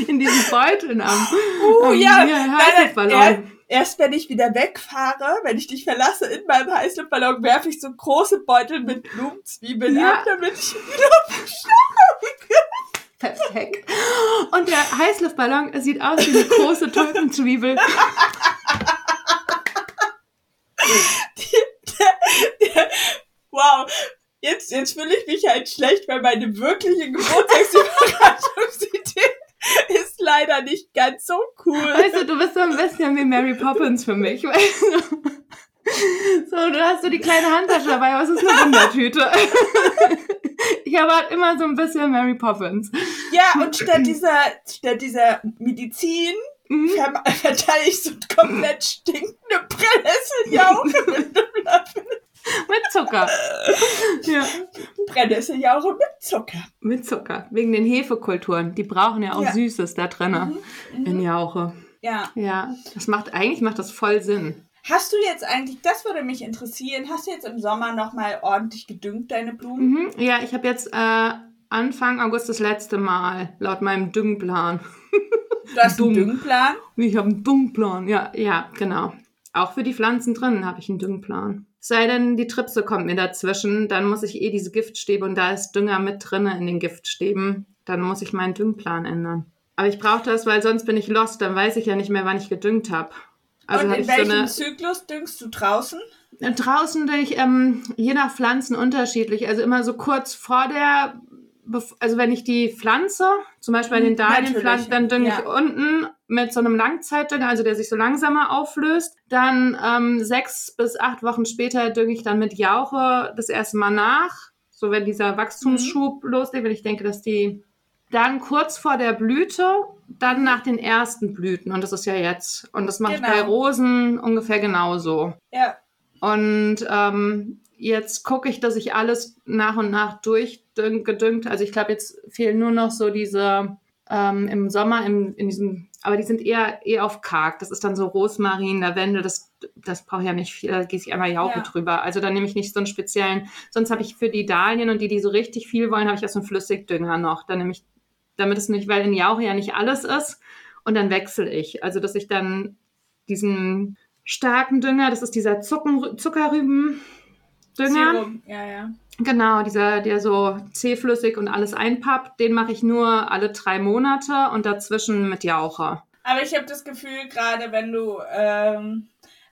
In diesen Beuteln am. Uh, am- ja. Nein, nein, er- Erst wenn ich wieder wegfahre, wenn ich dich verlasse in meinem Heißluftballon, werfe ich so große Beutel mit Blumenzwiebeln Ja. ab, damit ich wieder Perfekt. Und der Heißluftballon sieht aus wie eine große Tulpenzwiebel. Wow, jetzt, jetzt fühle ich mich halt schlecht, weil meine wirkliche Geburtstagsüberraschungsidee ist leider nicht ganz so cool. Weißt du, du bist so ein bisschen wie Mary Poppins für mich. Weißt du? So, du hast so die kleine Handtasche dabei, aber es ist eine Wundertüte. Ich habe halt immer so ein bisschen Mary Poppins. Ja, und statt dieser, statt dieser Medizin Mhm. ver verteile ich so komplett stinkende Brennnesseljauche mit einem Löffel. Mit Zucker. Ja. Brennnesseljauche mit Zucker. Mit Zucker. Wegen den Hefekulturen. Die brauchen ja auch Ja. Süßes da drinne. Mhm. In Jauche. Ja. Ja. Das macht, eigentlich macht das voll Sinn. Hast du jetzt eigentlich, das würde mich interessieren, hast du jetzt im Sommer nochmal ordentlich gedüngt, deine Blumen? Mhm. Ja, ich habe jetzt äh, Anfang August das letzte Mal, laut meinem Düngplan. Du hast Dumm. einen Düngplan? Ich habe einen Düngplan. Ja, ja, genau. Auch für die Pflanzen drinnen habe ich einen Düngplan. Sei denn, die Tripse kommt mir dazwischen, dann muss ich eh diese Giftstäbe und da ist Dünger mit drinne in den Giftstäben. Dann muss ich meinen Düngplan ändern. Aber ich brauche das, weil sonst bin ich lost, dann weiß ich ja nicht mehr, wann ich gedüngt habe. Also Und in ich so welchem eine. Zyklus düngst du draußen? Draußen durch, ähm, je nach Pflanzen unterschiedlich. Also immer so kurz vor der, also wenn ich die pflanze, zum Beispiel bei den Dahlienpflanzen, dann dünge ich ja. unten mit so einem Langzeitdünger, also der sich so langsamer auflöst. Dann ähm, sechs bis acht Wochen später dünge ich dann mit Jauche das erste Mal nach. So wenn dieser Wachstumsschub losgeht, wenn ich denke, dass die dann kurz vor der Blüte, dann nach den ersten Blüten. Und das ist ja jetzt. Und das mache Genau. ich bei Rosen ungefähr genauso. Ja. Und ähm, jetzt gucke ich, dass ich alles nach und nach durchgedüngt. Also ich glaube, jetzt fehlen nur noch so diese ähm, im Sommer im, in diesem, aber die sind eher eher auf karg. Das ist dann so Rosmarin, Lavendel, das, das braucht ja nicht viel, da gieße ich einmal Jauche Ja. drüber. Also da nehme ich nicht so einen speziellen, sonst habe ich für die Dahlien und die, die so richtig viel wollen, habe ich auch so einen Flüssigdünger noch. Dann nehme ich, damit es nicht, weil in Jauche ja nicht alles ist. Und dann wechsle ich. Also dass ich dann diesen starken Dünger, das ist dieser Zucken, Zuckerrüben. Dünger, Serum. Ja, ja. genau, dieser, der so zähflüssig und alles einpappt, den mache ich nur alle drei Monate und dazwischen mit Jauche. Aber ich habe das Gefühl, gerade wenn du, ähm,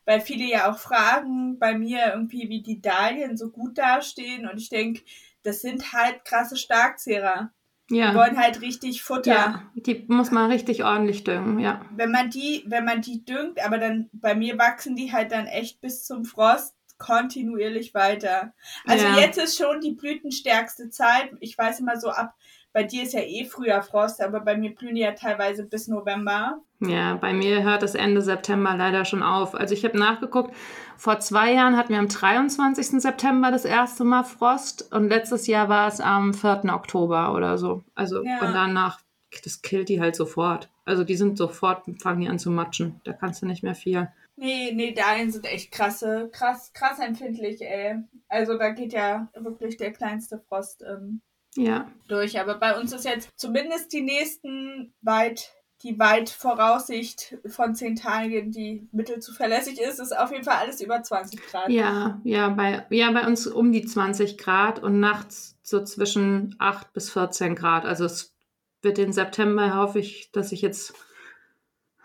weil viele ja auch fragen bei mir irgendwie, wie die Dahlien so gut dastehen und ich denke, das sind halt krasse Starkzehrer. Die Ja. wollen halt richtig Futter. ja, die muss man richtig ordentlich düngen, ja. Wenn man die, wenn man die düngt, aber dann bei mir wachsen die halt dann echt bis zum Frost kontinuierlich weiter. Also Ja. jetzt ist schon die blütenstärkste Zeit. Ich weiß immer so ab, bei dir ist ja eh früher Frost, aber bei mir blühen die ja teilweise bis November. Ja, bei mir hört es Ende September leider schon auf. Also ich habe nachgeguckt, vor zwei Jahren hatten wir am 23. September das erste Mal Frost und letztes Jahr war es am 4. Oktober oder so. Also Ja. und danach, das killt die halt sofort. Also die sind sofort, fangen die an zu matschen. Da kannst du nicht mehr viel. Nee, nee, dahin sind echt krasse, krass, krass empfindlich, ey. Also da geht ja wirklich der kleinste Frost ähm, Ja, durch. Aber bei uns ist jetzt zumindest die nächsten weit, die weit Voraussicht von zehn Tagen, die mittelzuverlässig ist, ist auf jeden Fall alles über 20 Grad. ja, ja, bei, ja, bei uns um die 20 Grad und nachts so zwischen 8 bis 14 Grad. Also es wird den September, hoffe ich, dass ich jetzt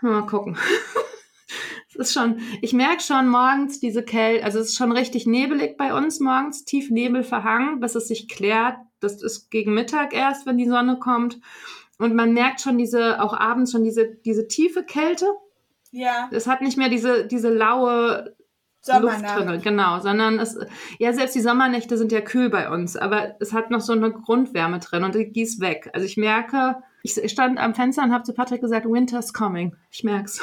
mal gucken. Es ist schon, ich merke schon morgens diese Kälte, also es ist schon richtig nebelig bei uns morgens, tief Nebel verhangen, bis es sich klärt. Das ist gegen Mittag erst, wenn die Sonne kommt. Und man merkt schon diese, auch abends schon diese, diese tiefe Kälte. Ja, Es hat nicht mehr diese, diese laue Luft drin, genau, sondern es, ja, selbst die Sommernächte sind ja kühl bei uns, aber es hat noch so eine Grundwärme drin und die ist weg. Also ich merke, ich stand am Fenster und habe zu Patrick gesagt, Winter's coming. Ich merk's.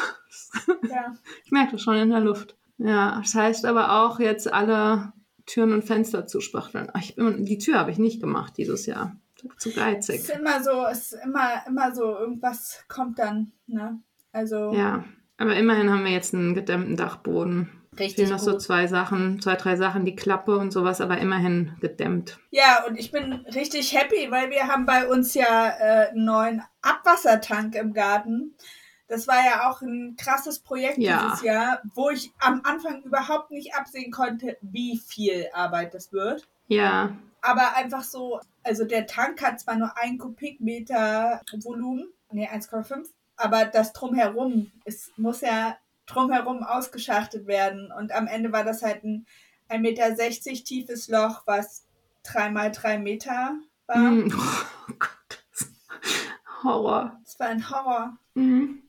Ja. Ich merke das schon in der Luft. Ja, das heißt aber auch jetzt alle Türen und Fenster Ich bin, die Tür habe ich nicht gemacht dieses Jahr. Zu Es geizig. ist immer so, es ist immer, immer so, irgendwas kommt dann, ne? Also Ja, aber immerhin haben wir jetzt einen gedämmten Dachboden. Richtig Fehlen noch so gut. zwei Sachen, zwei, drei Sachen, die Klappe und sowas, aber immerhin gedämmt. Ja, und ich bin richtig happy, weil wir haben bei uns ja äh, einen neuen Abwassertank im Garten. Das war ja auch ein krasses Projekt Ja. dieses Jahr, wo ich am Anfang überhaupt nicht absehen konnte, wie viel Arbeit das wird. Ja, Aber einfach so, also der Tank hat zwar nur ein Kubikmeter Volumen, nee, 1,5, aber das drumherum, es muss ja drumherum ausgeschachtet werden. Und am Ende war das halt ein 1,60 Meter tiefes Loch, was 3 mal 3 Meter war. Mm, Oh Gott. Horror. Es war ein Horror. Mhm.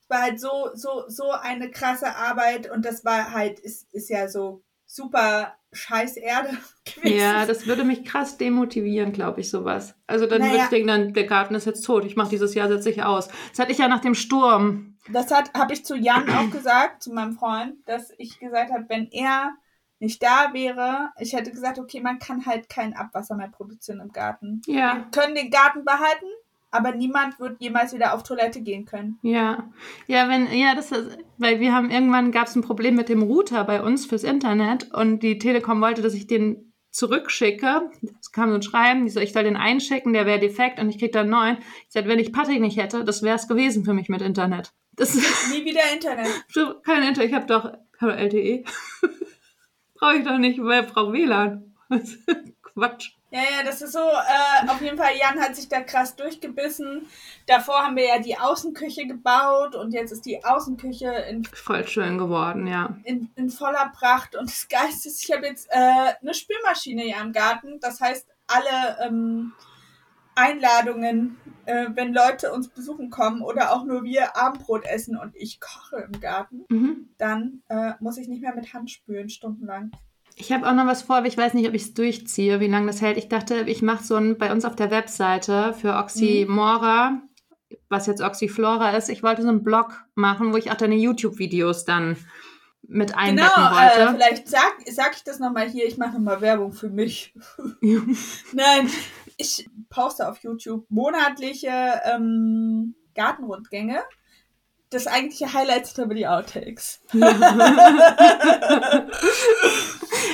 Es war halt so, so, so eine krasse Arbeit und das war halt, ist, ist ja so super scheiß Erde gewesen. Ja, das würde mich krass demotivieren, glaube ich, sowas. Also dann Naja. würde ich denken, dann, der Garten ist jetzt tot. Ich mache dieses Jahr, setze ich aus. Das hatte ich ja nach dem Sturm. Das hat habe ich zu Jan auch gesagt, zu meinem Freund, dass ich gesagt habe, wenn er nicht da wäre, ich hätte gesagt, okay, man kann halt kein Abwasser mehr produzieren im Garten. Wir Ja, können den Garten behalten, aber niemand wird jemals wieder auf Toilette gehen können. ja. Ja, wenn, ja, das ist, weil wir haben irgendwann gab es ein Problem mit dem Router bei uns fürs Internet und die Telekom wollte, dass ich den zurückschicke. Es kam so ein Schreiben, die so, ich soll den einschicken, der wäre defekt und ich krieg dann einen neuen. Ich sagte, wenn ich Patrick nicht hätte, das wäre es gewesen für mich mit Internet. Das ist Nie wieder Internet. kein Internet, ich habe doch hab doch LTE. Brauche ich doch nicht, wer braucht WLAN? Quatsch. Ja, ja, das ist so, äh, auf jeden Fall, Jan hat sich da krass durchgebissen. Davor haben wir ja die Außenküche gebaut und jetzt ist die Außenküche in, Voll schön geworden, ja. in, in voller Pracht. Und das Geist ist, ich habe jetzt äh, eine Spülmaschine hier im Garten. Das heißt, alle ähm, Einladungen, äh, wenn Leute uns besuchen kommen oder auch nur wir Abendbrot essen und ich koche im Garten, Mhm. dann äh, muss ich nicht mehr mit Hand spülen, stundenlang. Ich habe auch noch was vor, aber ich weiß nicht, ob ich es durchziehe, wie lange das hält. Ich dachte, ich mache so ein, bei uns auf der Webseite für Oxymora, was jetzt Oxyflora ist, ich wollte so einen Blog machen, wo ich auch deine YouTube-Videos dann mit einbetten Genau, äh, wollte. vielleicht sag, sag ich das nochmal hier, ich mache nochmal Werbung für mich. Nein, ich poste auf YouTube monatliche ähm, Gartenrundgänge. Das eigentliche Highlight sind aber die Outtakes.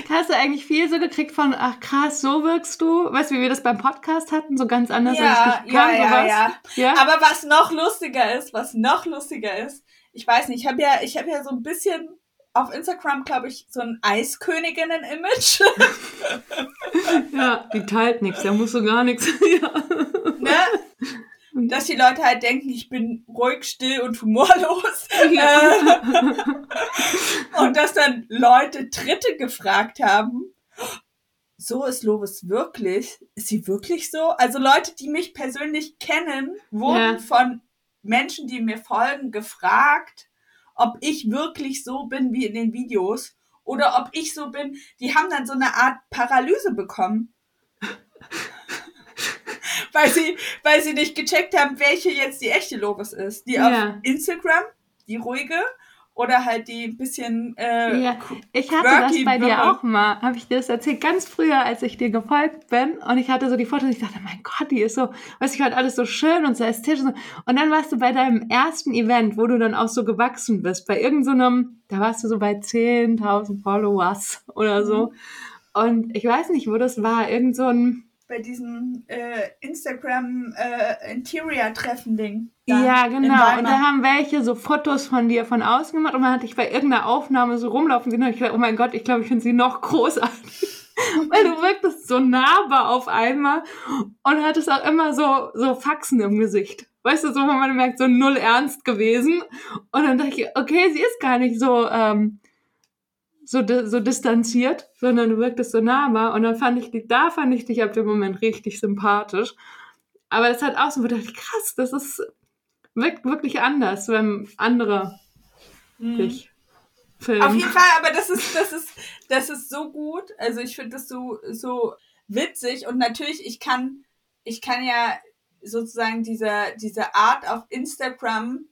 Hast du eigentlich viel so gekriegt von, ach krass, so wirkst du? Weißt du, wie wir das beim Podcast hatten? So ganz anders, Ja, als ich dich ja, kannte, ja, ja. ja. Aber was noch lustiger ist, was noch lustiger ist, ich weiß nicht, ich habe ja, ich habe ja so ein bisschen auf Instagram, glaube ich, so ein Eisköniginnen-Image. ja, die teilt nichts, da musst du gar nichts. ja. ne? Dass die Leute halt denken, ich bin ruhig, still und humorlos. Ja. Und dass dann Leute Dritte gefragt haben, so ist Lovis wirklich? Ist sie wirklich so? Also Leute, die mich persönlich kennen, wurden Ja. von Menschen, die mir folgen, gefragt, ob ich wirklich so bin wie in den Videos. oder ob ich so bin, die haben dann so eine Art Paralyse bekommen. weil sie, weil sie nicht gecheckt haben, welche jetzt die echte Lobes ist. Die Ja. auf Instagram, die ruhige, oder halt die bisschen äh, Ja, ich hatte das bei dir auch mal, habe ich dir das erzählt, ganz früher, als ich dir gefolgt bin und ich hatte so die Fotos und ich dachte, mein Gott, die ist so, weiß ich, halt alles so schön und so ästhetisch und, so. und dann warst du bei deinem ersten Event, wo du dann auch so gewachsen bist, bei irgendeinem, so da warst du so bei 10.000 Followers oder so. Und ich weiß nicht, wo das war, irgend so ein, bei diesem äh, Instagram äh, Interior Treffen Ding. Ja, genau. Und da haben welche so Fotos von dir von außen gemacht und man hat dich bei irgendeiner Aufnahme so rumlaufen sehen und ich dachte, oh mein Gott, ich glaube, ich finde sie noch großartig. Weil du wirktest so nahbar auf einmal und hattest auch immer so, so Faxen im Gesicht. Weißt du, so, wo man merkt, so null ernst gewesen. Und dann dachte ich, okay, sie ist gar nicht so, ähm, so, so distanziert, sondern du wirktest so nahbar. Und dann fand ich dich, da fand ich dich ab dem Moment richtig sympathisch. Aber das hat auch so, ich, krass, das ist, wirkt wirklich anders, wenn andere Mhm. dich filmen. Auf jeden Fall, aber das ist, das ist, das ist so gut. Also ich finde das so, so witzig und natürlich, ich kann, ich kann ja sozusagen diese, diese Art auf Instagram,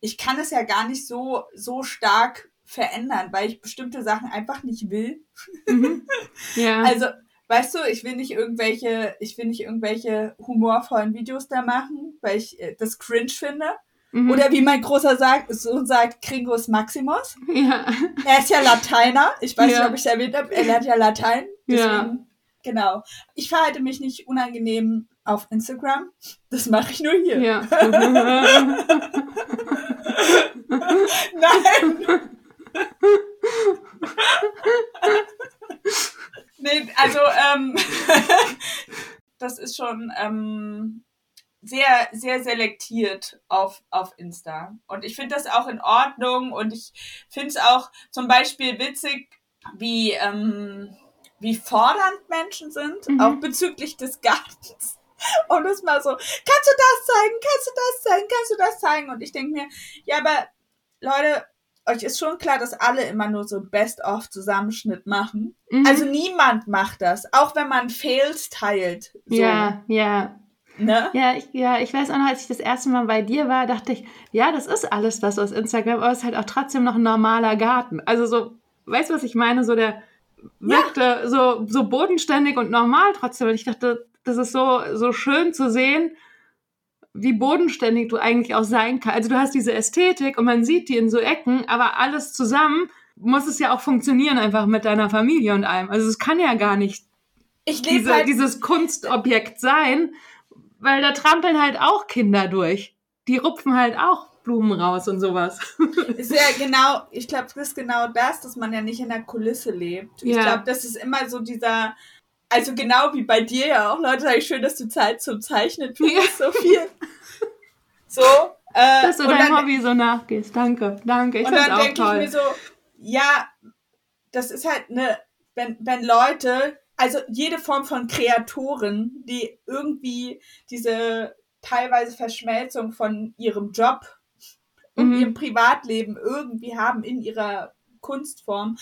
ich kann es ja gar nicht so, so stark verändern, weil ich bestimmte Sachen einfach nicht will. Mhm. Ja. Also, weißt du, ich will nicht irgendwelche, ich will nicht irgendwelche humorvollen Videos da machen, weil ich äh, das cringe finde. Mhm. Oder wie mein großer sagt, Sohn sagt, Kringus Maximus. ja. Er ist ja Lateiner. Ich weiß Ja. nicht, ob ich es erwähnt habe. Er lernt ja Latein. Deswegen, Ja. genau. Ich verhalte mich nicht unangenehm auf Instagram. Das mache ich nur hier. Ja. Nein! nee, also, ähm, das ist schon ähm, sehr, sehr selektiert auf, auf Insta. Und ich finde das auch in Ordnung und ich finde es auch zum Beispiel witzig, wie, ähm, wie fordernd Menschen sind, Mhm. auch bezüglich des Gartens. Und das mal so, kannst du das zeigen, kannst du das zeigen, kannst du das zeigen? Und ich denke mir, ja, aber Leute, euch ist schon klar, dass alle immer nur so Best-of-Zusammenschnitt machen. Mhm. Also niemand macht das, auch wenn man Fails teilt. So, ja, ja. Ne? Ja, ich, ja, ich weiß auch noch, als ich das erste Mal bei dir war, dachte ich, ja, das ist alles das aus Instagram, aber es ist halt auch trotzdem noch ein normaler Garten. Also so, weißt du, was ich meine? So der wirkte so, so bodenständig und normal trotzdem. Und ich dachte, das ist so, so schön zu sehen, wie bodenständig du eigentlich auch sein kannst. Also du hast diese Ästhetik und man sieht die in so Ecken, aber alles zusammen muss es ja auch funktionieren einfach mit deiner Familie und allem. Also es kann ja gar nicht Ich diese, halt, dieses Kunstobjekt sein, weil da trampeln halt auch Kinder durch. Die rupfen halt auch Blumen raus und sowas. ist ja genau, ich glaube, das ist genau das, dass man ja nicht in der Kulisse lebt. Ich Ja. glaube, das ist immer so dieser, also genau wie bei dir ja auch, Leute, sag ich schön, dass du Zeit zum Zeichnen findest, so viel. So, äh, Dass du und deinem dann- Hobby so nachgehst. Danke, danke. Ich und dann denke ich mir so, ja, das ist halt eine, wenn, wenn Leute, also jede Form von Kreatoren, die irgendwie diese teilweise Verschmelzung von ihrem Job und Mhm. ihrem Privatleben irgendwie haben in ihrer Kunstform,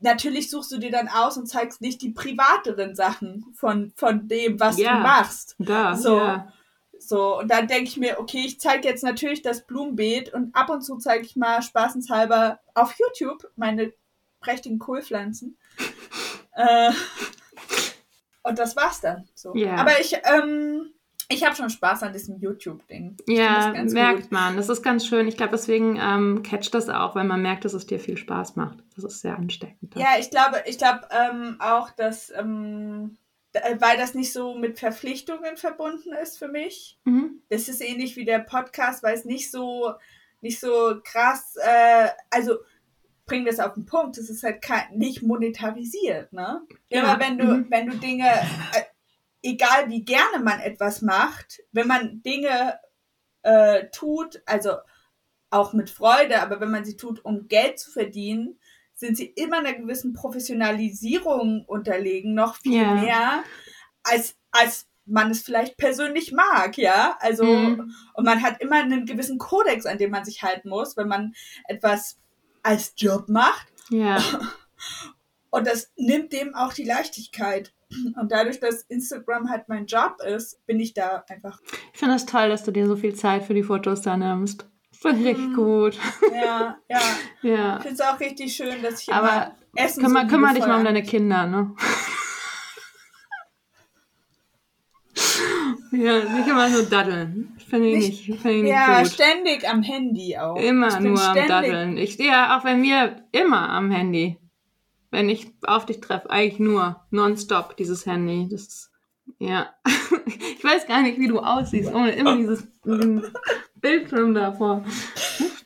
natürlich suchst du dir dann aus und zeigst nicht die privateren Sachen von, von dem, was Ja. du machst. da, so. ja. So, und dann denke ich mir, okay, ich zeige jetzt natürlich das Blumenbeet und ab und zu zeige ich mal spaßenshalber auf YouTube meine prächtigen Kohlpflanzen. äh, und das war's dann. So. Ja. Aber ich, ähm, ich habe schon Spaß an diesem YouTube-Ding. Ja, merkt gut. man. Das ist ganz schön. Ich glaube, deswegen ähm, catcht das auch, weil man merkt, dass es dir viel Spaß macht. Das ist sehr ansteckend. Ja, ich glaube, ich glaube ähm, auch, dass, ähm, äh, weil das nicht so mit Verpflichtungen verbunden ist für mich. Mhm. Das ist ähnlich wie der Podcast, weil es nicht so, nicht so krass, äh, also bring das auf den Punkt, es ist halt kein, nicht monetarisiert, ne? Ja, Immer wenn du, mhm. wenn du Dinge, äh, egal wie gerne man etwas macht, wenn man Dinge äh, tut, also auch mit Freude, aber wenn man sie tut, um Geld zu verdienen, sind sie immer einer gewissen Professionalisierung unterlegen, noch viel Ja. mehr, als, als man es vielleicht persönlich mag, ja. Also, Mhm. und man hat immer einen gewissen Kodex, an dem man sich halten muss, wenn man etwas als Job macht. Ja. Und das nimmt dem auch die Leichtigkeit. Und dadurch, dass Instagram halt mein Job ist, bin ich da einfach. Ich finde das toll, dass du dir so viel Zeit für die Fotos da nimmst. Finde ich richtig gut. Ja, ja. ja. Ich finde es auch richtig schön, dass ich Aber immer Essen kümmer, so kümmer dich mal um deine Kinder, ne? ja, nicht immer nur daddeln. Finde ich nicht, finde ich nicht Ja, gut. ständig am Handy auch. Immer ich nur am Daddeln. Ich stehe ja auch bei mir immer am Handy. Wenn ich auf dich treffe, eigentlich nur nonstop dieses Handy. Das ist, ja. Ich weiß gar nicht, wie du aussiehst, ohne immer dieses Bildschirm davor.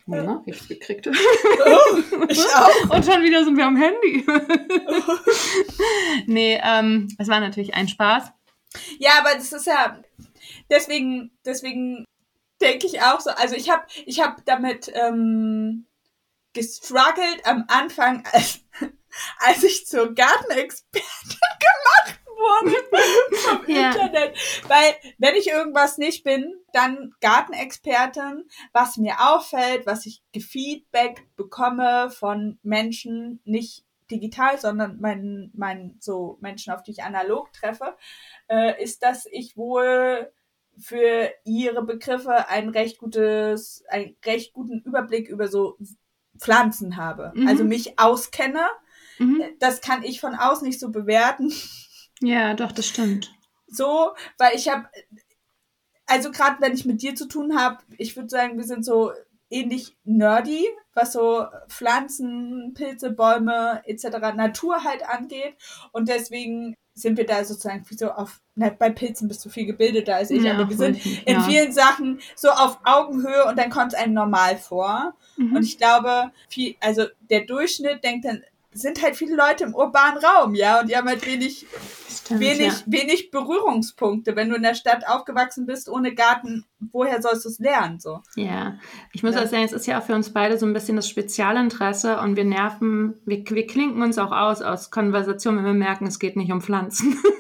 Nachricht gekriegt. Oh, ich auch. Und schon wieder sind wir am Handy. nee, ähm, es war natürlich ein Spaß. Ja, aber das ist ja deswegen, deswegen denke ich auch so. Also ich habe, ich habe damit ähm, gestruggelt am Anfang, als, als ich zur Gartenexpertin gemacht wurde vom Ja. Internet. Weil wenn ich irgendwas nicht bin, dann Gartenexpertin, was mir auffällt, was ich gefeedback bekomme von Menschen, nicht digital, sondern meinen, meinen so Menschen, auf die ich analog treffe, äh, ist, dass ich wohl für ihre Begriffe ein recht gutes, einen recht guten Überblick über so Pflanzen habe. Mhm. Also mich auskenne. Mhm. Das kann ich von außen nicht so bewerten. Ja, doch, das stimmt. So, weil ich habe, also gerade wenn ich mit dir zu tun habe, ich würde sagen, wir sind so ähnlich nerdy, was so Pflanzen, Pilze, Bäume etc. Natur halt angeht. Und deswegen sind wir da sozusagen wie so auf, na, bei Pilzen bist du viel gebildeter als ich, Ja, aber wir sind richtig, in ja. vielen Sachen so auf Augenhöhe und dann kommt es einem normal vor. Mhm. Und ich glaube, viel, also der Durchschnitt denkt dann, sind halt viele Leute im urbanen Raum, ja, und die haben halt wenig, Stimmt, wenig, ja. wenig Berührungspunkte. Wenn du in der Stadt aufgewachsen bist ohne Garten, woher sollst du es lernen? So. Ja, ich muss Ja. auch sagen, es ist ja auch für uns beide so ein bisschen das Spezialinteresse und wir nerven, wir, wir klinken uns auch aus aus Konversation, wenn wir merken, es geht nicht um Pflanzen.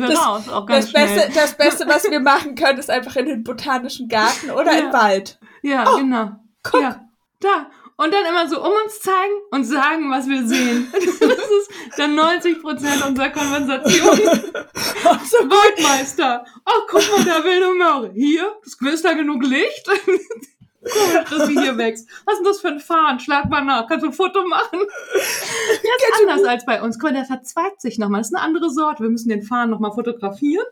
Das- raus, Das Beste, das Beste, was wir machen können, ist einfach in den botanischen Garten oder Ja. im Wald. Ja, Oh, genau. guck. Ja, da. Und dann immer so um uns zeigen und sagen, was wir sehen. Das ist dann 90 Prozent unserer Konversation. so Waldmeister. Ach, guck mal, da wilde Möhre. Hier, ist ist da genug Licht? Komisch, dass sie hier wächst. Was ist denn das für ein Farn? Schlag mal nach. Kannst du ein Foto machen? Das ist anders als bei uns. Guck mal, der verzweigt sich nochmal. Das ist eine andere Sorte. Wir müssen den Farn nochmal fotografieren.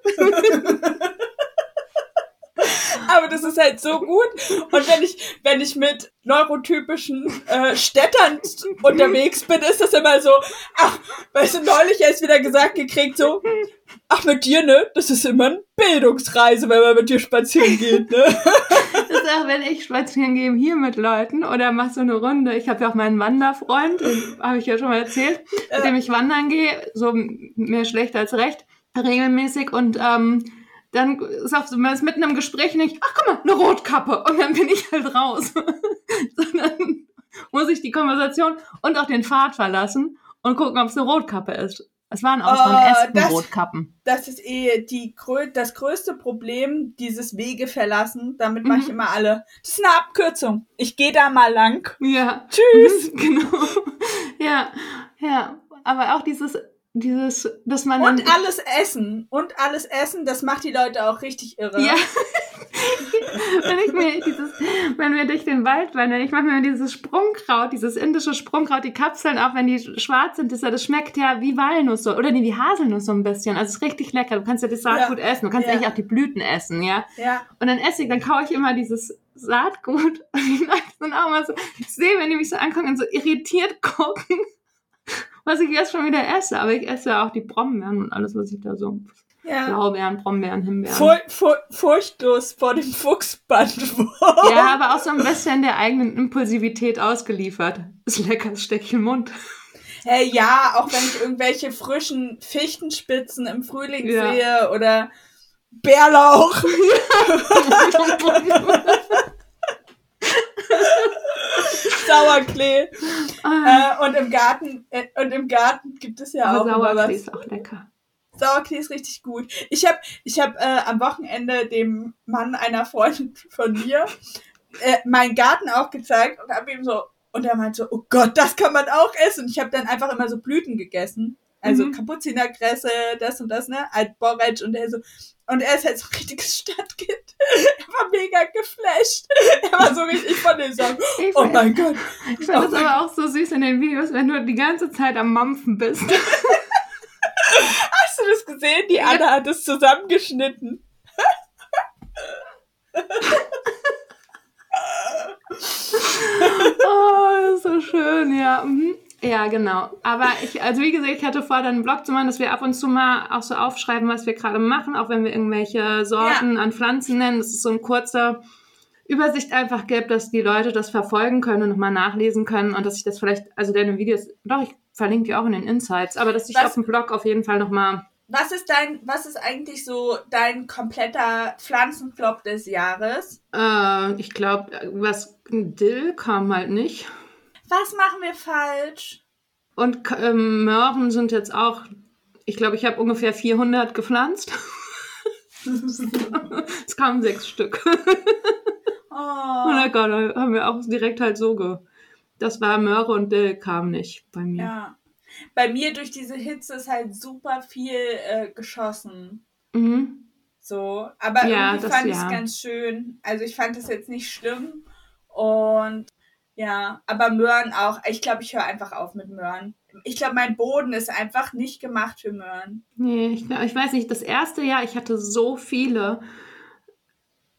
Aber das ist halt so gut. Und wenn ich, wenn ich mit neurotypischen äh, Städtern unterwegs bin, ist das immer so, ach, weißt du, neulich erst wieder gesagt gekriegt, so, ach, mit dir, ne? Das ist immer eine Bildungsreise, wenn man mit dir spazieren geht, ne? Das ist auch, wenn ich spazieren gehe hier mit Leuten oder mach so eine Runde. Ich habe ja auch meinen Wanderfreund, habe ich ja schon mal erzählt, mit dem ich wandern gehe, so mehr schlecht als recht, regelmäßig und ähm, dann ist auf man ist mitten im Gespräch und ich, ach guck mal, eine Rotkappe und dann bin ich halt raus. Sondern muss ich die Konversation und auch den Pfad verlassen und gucken, ob es eine Rotkappe ist. Es waren auch von Oh, Espen das- Rotkappen. Das ist eh die, das größte Problem, dieses Wege verlassen. Damit mache ich Mhm. immer alle. Das ist eine Abkürzung. Ich gehe da mal lang. Ja. Tschüss. Genau. Ja, ja. Aber auch dieses, dieses, dass man Und alles essen. Und alles essen, das macht die Leute auch richtig irre. ja. wenn ich mir dieses, wenn wir durch den Wald wandern, ich mache mir dieses Sprungkraut, dieses indische Sprungkraut, die Kapseln, auch wenn die schwarz sind, das, das schmeckt ja wie Walnuss so, oder nee, wie Haselnuss so ein bisschen. Also es ist richtig lecker. Du kannst ja das Saatgut essen. Du kannst Ja. eigentlich auch die Blüten essen, ja. Ja. Und dann esse ich, dann kaue ich immer dieses Saatgut. Und die Leute sind auch immer so, ich sehe, wenn die mich so angucken und so irritiert gucken, was ich jetzt schon wieder esse. Aber ich esse ja auch die Brombeeren und alles, was ich da so. ja. Blaubeeren, Brombeeren, Himbeeren. Fur fur furchtlos vor dem Fuchsband. ja, aber auch so ein bisschen der eigenen Impulsivität ausgeliefert. Ist lecker, ich im Mund. Hey, ja, auch wenn ich irgendwelche frischen Fichtenspitzen im Frühling Ja. sehe oder Bärlauch. Sauerklee. Ah, Äh, und im Garten, äh, und im Garten gibt es ja aber auch Sauerklee ist auch lecker. Sauerklee ist richtig gut. Ich habe ich hab, äh, am Wochenende dem Mann einer Freundin von mir äh, meinen Garten auch gezeigt und habe ihm so Und er meinte so, oh Gott, das kann man auch essen. Ich habe dann einfach immer so Blüten gegessen. Also Mhm. Kapuzinerkresse, das und das, ne? Alt Borretsch und er so. Und er ist halt so ein richtiges Stadtkind. Er war mega geflasht. Er war so richtig von den Sachen. Oh mein Gott. Ich finde Oh das aber auch so süß in den Videos, wenn du die ganze Zeit am Mampfen bist. Hast du das gesehen? Die Anna hat es zusammengeschnitten. oh, das ist so schön, ja. Mhm. Ja, genau. Aber ich, also wie gesagt, ich hatte vor, dann einen Blog zu machen, dass wir ab und zu mal auch so aufschreiben, was wir gerade machen, auch wenn wir irgendwelche Sorten an Pflanzen nennen. Das ist so ein kurzer Übersicht einfach gibt, dass die Leute das verfolgen können und nochmal nachlesen können und dass ich das vielleicht, also deine Videos, doch, ich verlinke die auch in den Insights, aber dass ich Was- auf dem Blog auf jeden Fall nochmal Was ist dein, was ist eigentlich so dein kompletter Pflanzenflop des Jahres? Äh, ich glaube, was Dill kam halt nicht. Was machen wir falsch? Und ähm, Möhren sind jetzt auch, ich glaube, ich habe ungefähr 400 gepflanzt. es kamen sechs Stück. Oh, Oh mein Gott, da haben wir auch direkt halt so ge. Das war Möhre und Dill kam nicht bei mir. ja. Bei mir durch diese Hitze ist halt super viel äh, geschossen. Mhm. So, aber Ja, irgendwie das fand ich es ja. ganz schön. Also ich fand es jetzt nicht schlimm. Und ja, aber Möhren auch. Ich glaube, ich höre einfach auf mit Möhren. Ich glaube, mein Boden ist einfach nicht gemacht für Möhren. Nee, ich, glaub- ich weiß nicht, das erste Jahr, ich hatte so viele.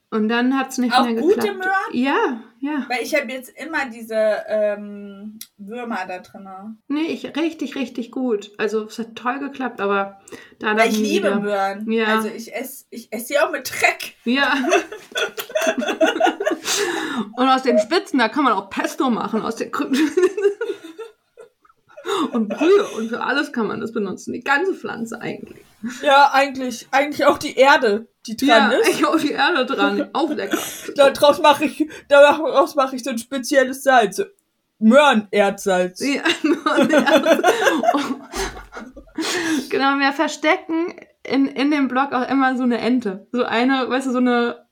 Und dann hat es nicht Auch mehr gute geklappt. Möhren? Ja, ja. Weil ich habe jetzt immer diese ähm, Würmer da drin. Nee, ich richtig, richtig gut. Also es hat toll geklappt, aber da Weil ich liebe wieder. Möhren. Ja. Also ich esse ich ess sie auch mit Dreck. Ja. Und aus den Spitzen, da kann man auch Pesto machen, aus den Und Brühe und für alles kann man das benutzen. Die ganze Pflanze eigentlich. Ja, eigentlich, eigentlich auch die Erde, die dran ja, ist. ich auf die Erde dran. Auch lecker. Daraus mache ich, daraus mache ich so ein spezielles Salz. so Möhrenerzsalz. Ja, genau, wir verstecken in, in dem Blog auch immer so eine Ente. So eine, weißt du, so eine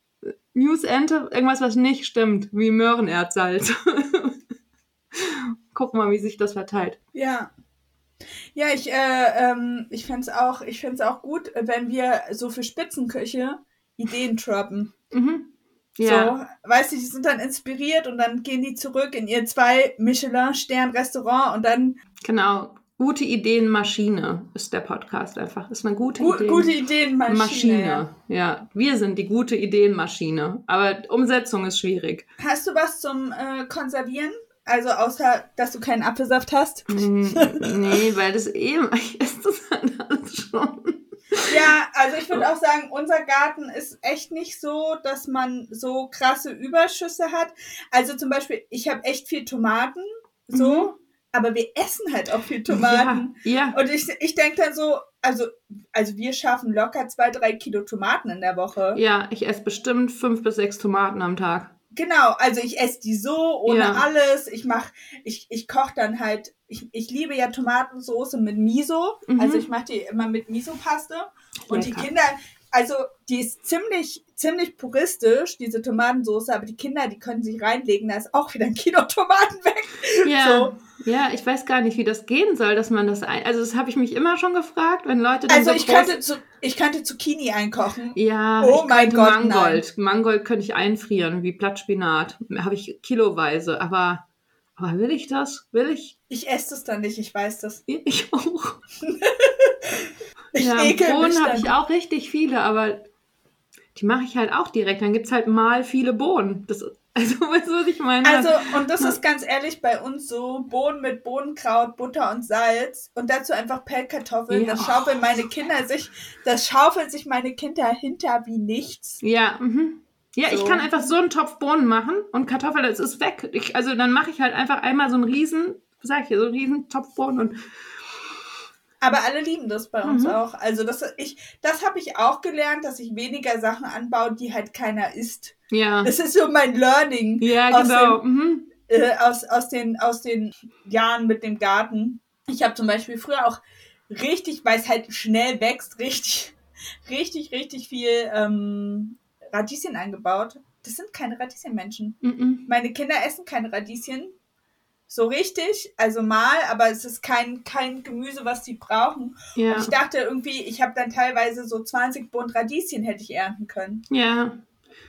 News-Ente, irgendwas, was nicht stimmt, wie Möhrenerzsalz. Guck mal, wie sich das verteilt. Ja. Ja, ich, äh, ähm, ich find's auch, ich find's auch gut, wenn wir so für Spitzenköche Ideen droppen. Mhm. Ja. So, weißt du, die sind dann inspiriert und dann gehen die zurück in ihr zwei Michelin-Stern-Restaurant und dann Genau. Gute Ideenmaschine ist der Podcast einfach. Ist eine gute gu Idee. gute Ideenmaschine. Maschine. Ja, wir sind die gute Ideenmaschine. Aber Umsetzung ist schwierig. Hast du was zum äh, Konservieren? Also außer, dass du keinen Apfelsaft hast? Mm, nee, weil das eben, ich esse das halt alles schon. Ja, also ich würde auch sagen, unser Garten ist echt nicht so, dass man so krasse Überschüsse hat. Also zum Beispiel, ich habe echt viel Tomaten, so, Mhm. Aber wir essen halt auch viel Tomaten. Ja, ja. Und ich, ich denke dann so, also, also wir schaffen locker zwei, drei Kilo Tomaten in der Woche. Ja, ich esse bestimmt fünf bis sechs Tomaten am Tag. Genau, also ich esse die so, ohne Ja. alles. Ich mach, ich, ich koche dann halt, ich, ich liebe ja Tomatensoße mit Miso. Mhm. Also ich mache die immer mit Miso-Paste. Und die. Kinder, also die ist ziemlich, ziemlich puristisch, diese Tomatensoße, aber die Kinder, die können sich reinlegen, da ist auch wieder ein Kilo Tomaten weg. Ja, ja, ich weiß gar nicht, wie das gehen soll, dass man das ein. Also, das habe ich mich immer schon gefragt, wenn Leute dann Also so ich könnte, zu, ich könnte Zucchini einkochen. Ja, Oh mein Gott, Mangold. Mangold könnte ich einfrieren, wie Blattspinat. Habe ich kiloweise, aber, aber will ich das? Will ich? Ich esse das dann nicht, ich weiß das. Ich auch. Ich ja, ekel Bohnen habe ich auch richtig viele, aber die mache ich halt auch direkt. Dann gibt es halt mal viele Bohnen. Das, also, weißt du, was ich meine? Also, und das ist ganz ehrlich bei uns so, Bohnen mit Bohnenkraut, Butter und Salz und dazu einfach Pellkartoffeln. Ja. Das schaufeln meine Kinder sich, das schaufeln sich meine Kinder hinter wie nichts. Ja, mhm. Ja, ich So. kann einfach so einen Topf Bohnen machen und Kartoffeln, das ist weg. Ich, also dann mache ich halt einfach einmal so einen riesen, was sag ich hier, so einen riesen Topf Bohnen und Aber alle lieben das bei uns Mhm. auch. Also das ich, das habe ich auch gelernt, dass ich weniger Sachen anbaue, die halt keiner isst. ja. Das ist so mein Learning Ja, aus genau. Mhm. äh, aus, aus, den, aus den Jahren mit dem Garten. Ich habe zum Beispiel früher auch richtig, weil es halt schnell wächst, richtig, richtig, richtig viel ähm, Radieschen angebaut. Das sind keine Radieschenmenschen. Mhm. Meine Kinder essen keine Radieschen. So richtig, also mal, aber es ist kein, kein Gemüse, was die brauchen. Ja. Und ich dachte irgendwie, ich habe dann teilweise so 20 Bund Radieschen hätte ich ernten können. Ja.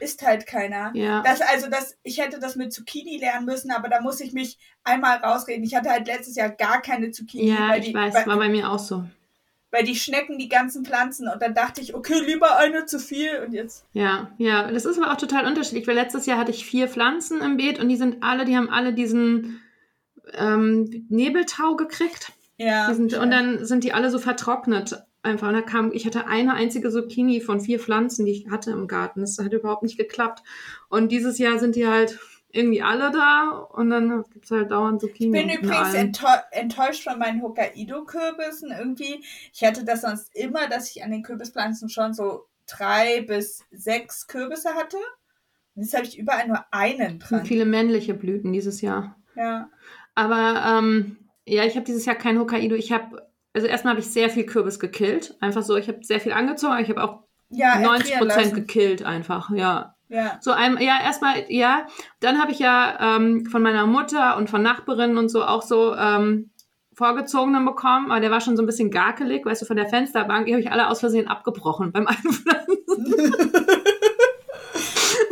Ist halt keiner. Ja. Das, also das, ich hätte das mit Zucchini lernen müssen, aber da muss ich mich einmal rausreden. Ich hatte halt letztes Jahr gar keine Zucchini, Ja, ich die, weiß, weil, war bei mir auch so. weil die schnecken die ganzen Pflanzen und dann dachte ich, okay, lieber eine zu viel und jetzt. Ja, ja, das ist aber auch total unterschiedlich, weil letztes Jahr hatte ich vier Pflanzen im Beet und die sind alle, die haben alle diesen ähm, Nebeltau gekriegt. Ja. Sind, und dann sind die alle so vertrocknet einfach. Und da kam, ich hatte eine einzige Zucchini von vier Pflanzen, die ich hatte im Garten. Das hat überhaupt nicht geklappt. Und dieses Jahr sind die halt irgendwie alle da und dann gibt es halt dauernd Zucchini. Ich bin in übrigens enttäuscht von meinen Hokkaido-Kürbissen. Irgendwie, ich hatte das sonst immer, dass ich an den Kürbispflanzen schon so drei bis sechs Kürbisse hatte. Und jetzt habe ich überall nur einen dran. viele männliche Blüten dieses Jahr. Ja. Aber ähm, ja, ich habe dieses Jahr kein Hokkaido. Ich habe, also erstmal habe ich sehr viel Kürbis gekillt. Einfach so, ich habe sehr viel angezogen, aber ich habe auch Ja, 90 erfrieren Prozent gekillt einfach, ja. Ja. So ein, ja, erstmal, ja. Dann habe ich ja ähm, von meiner Mutter und von Nachbarinnen und so auch so ähm, vorgezogenen bekommen, aber der war schon so ein bisschen garkelig, weißt du, von der Fensterbank, die habe ich alle aus Versehen abgebrochen beim Einpflanzen.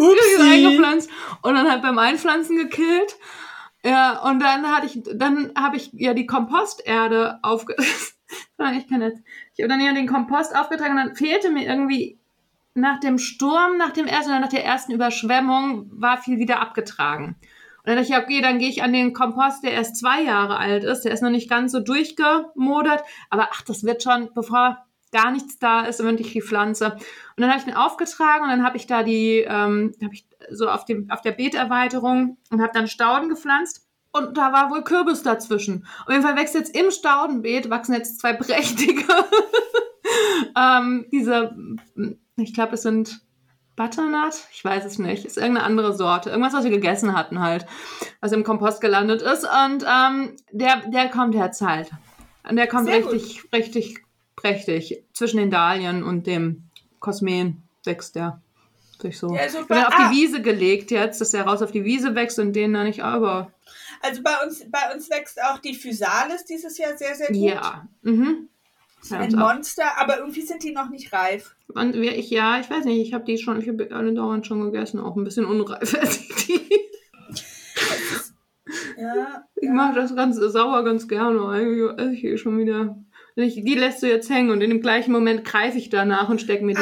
Ich eingepflanzt und dann halt beim Einpflanzen gekillt. Ja, und dann hatte ich, dann habe ich ja die Komposterde aufge... ich kann jetzt. Ich habe dann ja den Kompost aufgetragen und dann fehlte mir irgendwie nach dem Sturm, nach dem ersten oder nach der ersten Überschwemmung, war viel wieder abgetragen. Und dann dachte ich, okay, dann gehe ich an den Kompost, der erst zwei Jahre alt ist. Der ist noch nicht ganz so durchgemodert. Aber ach, das wird schon, bevor gar nichts da ist, wenn ich die Pflanze. Und dann habe ich den aufgetragen und dann habe ich da die, ähm, habe ich so auf, dem, auf der Beeterweiterung und habe dann Stauden gepflanzt. Und da war wohl Kürbis dazwischen. Auf jeden Fall wächst jetzt im Staudenbeet, wachsen jetzt zwei prächtige, ähm, diese, ich glaube, es sind Butternut, ich weiß es nicht, ist irgendeine andere Sorte, irgendwas, was wir gegessen hatten halt, was im Kompost gelandet ist. Und ähm, der, der kommt jetzt halt. Und der kommt Sehr gut. richtig, richtig prächtig. Zwischen den Dahlien und dem Kosmen wächst der. Durch so. Ja, ich super. bin dann auf Ah. die Wiese gelegt jetzt, dass der raus auf die Wiese wächst und den dann nicht, aber Also bei uns, bei uns wächst auch die Physalis dieses Jahr sehr, sehr gut. ja. Mhm. Ja, ein auch. Monster, aber irgendwie sind die noch nicht reif. Und ich, ja, ich weiß nicht, ich habe die schon, ich habe alle dauernd schon gegessen, auch ein bisschen unreif. esse ich die. Ja. Ich mache das ganz sauer ganz gerne. Eigentlich esse ich schon wieder. Die lässt du jetzt hängen und in dem gleichen Moment greife ich danach und stecke mir die.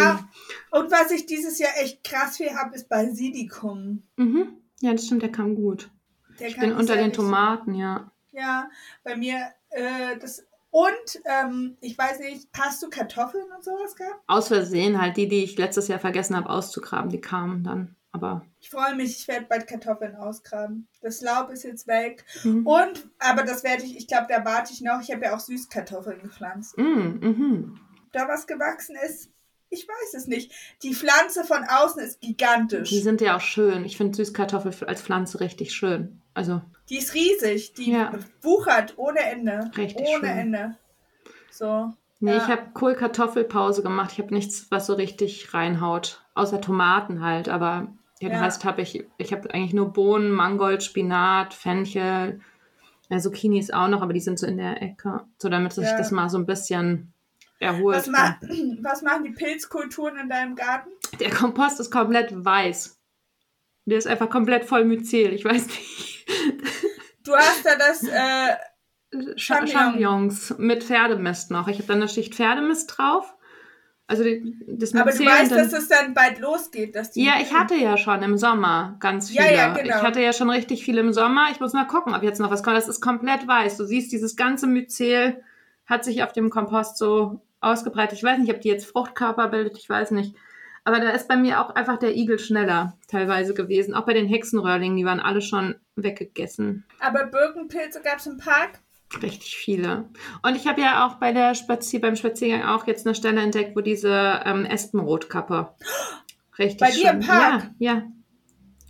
Und was ich dieses Jahr echt krass viel habe, ist Basilikum. Mhm. Ja, das stimmt, der kam gut. Der Ich kann bin unter den Tomaten, ja. Ja, bei mir äh, das. Und ähm, ich weiß nicht, hast du Kartoffeln und sowas gehabt? Aus Versehen halt die, die ich letztes Jahr vergessen habe auszugraben, die kamen dann. Aber Ich freue mich, ich werde bald Kartoffeln ausgraben. Das Laub ist jetzt weg. mhm. Und, aber das werde ich, ich glaube, da warte ich noch. Ich habe ja auch Süßkartoffeln gepflanzt. Mhm. Ob da was gewachsen ist, ich weiß es nicht. Die Pflanze von außen ist gigantisch. Die sind ja auch schön. Ich finde Süßkartoffel als Pflanze richtig schön. Also Die ist riesig. Die Ja. wuchert ohne Ende. Richtig ohne schön. Ende. So. Nee, Ja. ich habe Kohlkartoffelpause gemacht. Ich habe nichts, was so richtig reinhaut. Außer Tomaten halt. Aber den Ja. Rest habe ich, ich habe eigentlich nur Bohnen, Mangold, Spinat, Fenchel. Ja, Zucchinis auch noch, aber die sind so in der Ecke. So damit sich Ja. das mal so ein bisschen erholt. Was, ma was machen die Pilzkulturen in deinem Garten? Der Kompost ist komplett weiß. Der ist einfach komplett voll Myzel. Ich weiß nicht. Du hast da das, äh, Cha- Champignon. Champignons mit Pferdemist noch. Ich habe dann eine Schicht Pferdemist drauf. Also das aber du weißt, dann- dass es dann bald losgeht. Dass die Ja, ich hatte ja schon im Sommer ganz Ja, viele. ja, genau. Ich hatte ja schon richtig viele im Sommer. Ich muss mal gucken, ob jetzt noch was kommt. Das ist komplett weiß. Du siehst, dieses ganze Myzel hat sich auf dem Kompost so ausgebreitet. Ich weiß nicht, ob die jetzt Fruchtkörper bildet, ich weiß nicht. Aber da ist bei mir auch einfach der Igel schneller teilweise gewesen. Auch bei den Hexenröhrlingen, die waren alle schon weggegessen. Aber Birkenpilze gab es im Park. Richtig viele. Und ich habe ja auch bei der Spazier beim Spaziergang auch jetzt eine Stelle entdeckt, wo diese ähm, Espenrotkappe richtig Bei dir schön. im Park? Ja, ja.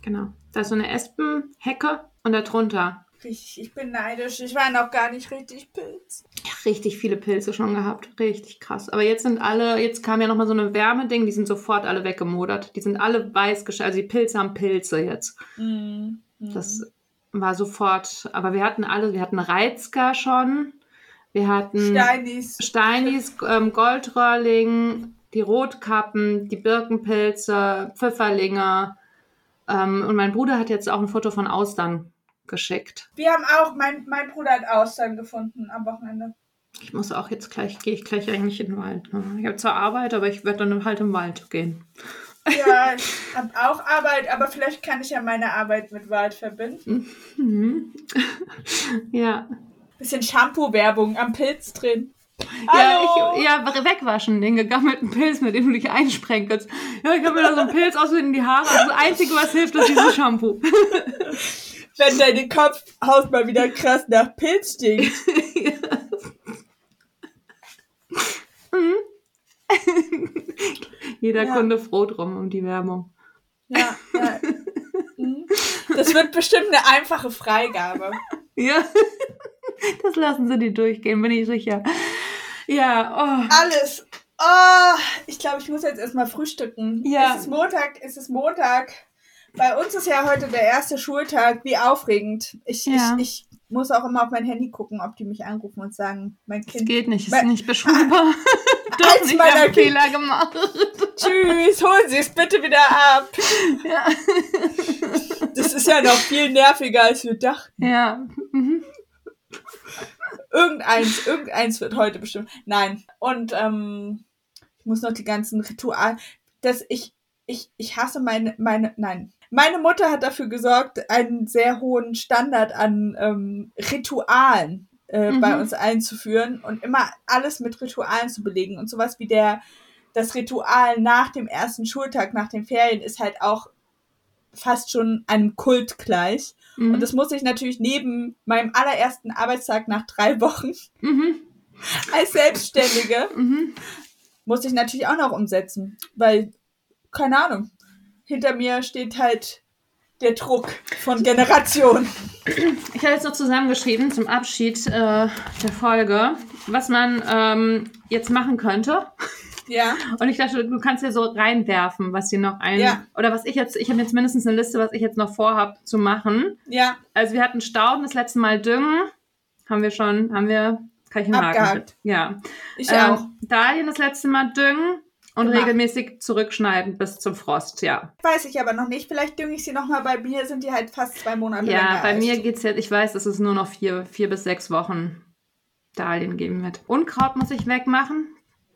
Genau. Da ist so eine Espenhecke und darunter Richtig, ich bin neidisch. Ich war noch gar nicht richtig Pilz. richtig viele Pilze schon gehabt. Richtig krass. Aber jetzt sind alle, jetzt kam ja nochmal so eine Wärmeding, die sind sofort alle weggemodert. Die sind alle weiß gestellt. Also die Pilze haben Pilze jetzt. Mhm. Das war sofort, aber wir hatten alle, wir hatten Reizker schon, wir hatten Steinis. Steinis, ähm, Goldröhrling, die Rotkappen, die Birkenpilze, Pfifferlinge. Ähm, und mein Bruder hat jetzt auch ein Foto von Austern geschickt. Wir haben auch, mein, mein Bruder hat Austern gefunden am Wochenende. Ich muss auch jetzt gleich, gehe ich gleich eigentlich in den Wald. Ne? Ich habe zwar Arbeit, aber ich werde dann halt im Wald gehen. Ja, ich habe auch Arbeit, aber vielleicht kann ich ja meine Arbeit mit Wald verbinden. Mhm. ja. Bisschen Shampoo-Werbung am Pilz drin. Ja, ich, ja, wegwaschen, den gegammelten Pilz, mit dem du dich einsprenkelst. Ja, ich habe mir da so einen Pilz aus in die Haare. Das Einzige, was hilft, ist dieses Shampoo. Wenn deine Kopfhaut mal wieder krass nach Pilz stinkt. Jeder Ja. Kunde froh drum um die Werbung. Ja, ja. Mhm. Das wird bestimmt eine einfache Freigabe. Ja, das lassen sie die durchgehen, bin ich sicher. Ja, oh. Alles. Oh, ich glaube, ich muss jetzt erstmal frühstücken. Ja. Es ist Montag, es ist Montag. Bei uns ist ja heute der erste Schultag. Wie aufregend. Ich, Ja. ich, ich muss auch immer auf mein Handy gucken, ob die mich anrufen und sagen, mein Es Kind. geht nicht, ist nicht beschulbar. Doch ich habe Kind- Fehler gemacht. Tschüss, holen Sie es bitte wieder ab. Ja. Das ist ja noch viel nerviger, als wir dachten. ja. Mhm. Irgendeins, irgendeins wird heute bestimmt. Nein. Und ähm, ich muss noch die ganzen Ritual. Das ich, ich, ich hasse meine, meine, nein. Meine Mutter hat dafür gesorgt, einen sehr hohen Standard an ähm, Ritualen äh, Mhm. bei uns einzuführen und immer alles mit Ritualen zu belegen. Und sowas wie der, das Ritual nach dem ersten Schultag, nach den Ferien, ist halt auch fast schon einem Kult gleich. Mhm. Und das muss ich natürlich neben meinem allerersten Arbeitstag nach drei Wochen Mhm. als Selbstständige, Mhm. muss ich natürlich auch noch umsetzen. Weil, keine Ahnung, hinter mir steht halt der Druck von Generationen. Ich habe jetzt noch zusammengeschrieben zum Abschied äh, der Folge, was man ähm, jetzt machen könnte. Ja, Und ich dachte, du kannst ja so reinwerfen, was dir noch ein. Ja. Oder was ich jetzt, ich habe jetzt mindestens eine Liste, was ich jetzt noch vorhab zu machen. ja, Also wir hatten Stauden das letzte Mal Düngen. Haben wir schon, haben wir, kann ich einen Haken Abgehakt. Ja. ich Ähm, auch. Dahlien das letzte Mal düngen und Gemacht. regelmäßig zurückschneiden bis zum Frost, ja. Weiß ich aber noch nicht. Vielleicht dünge ich sie nochmal. Bei mir sind die halt fast zwei Monate Ja, bei alt. mir geht's jetzt, ich weiß, es ist nur noch vier, vier bis sechs Wochen Dahlien geben wird. Unkraut muss ich wegmachen,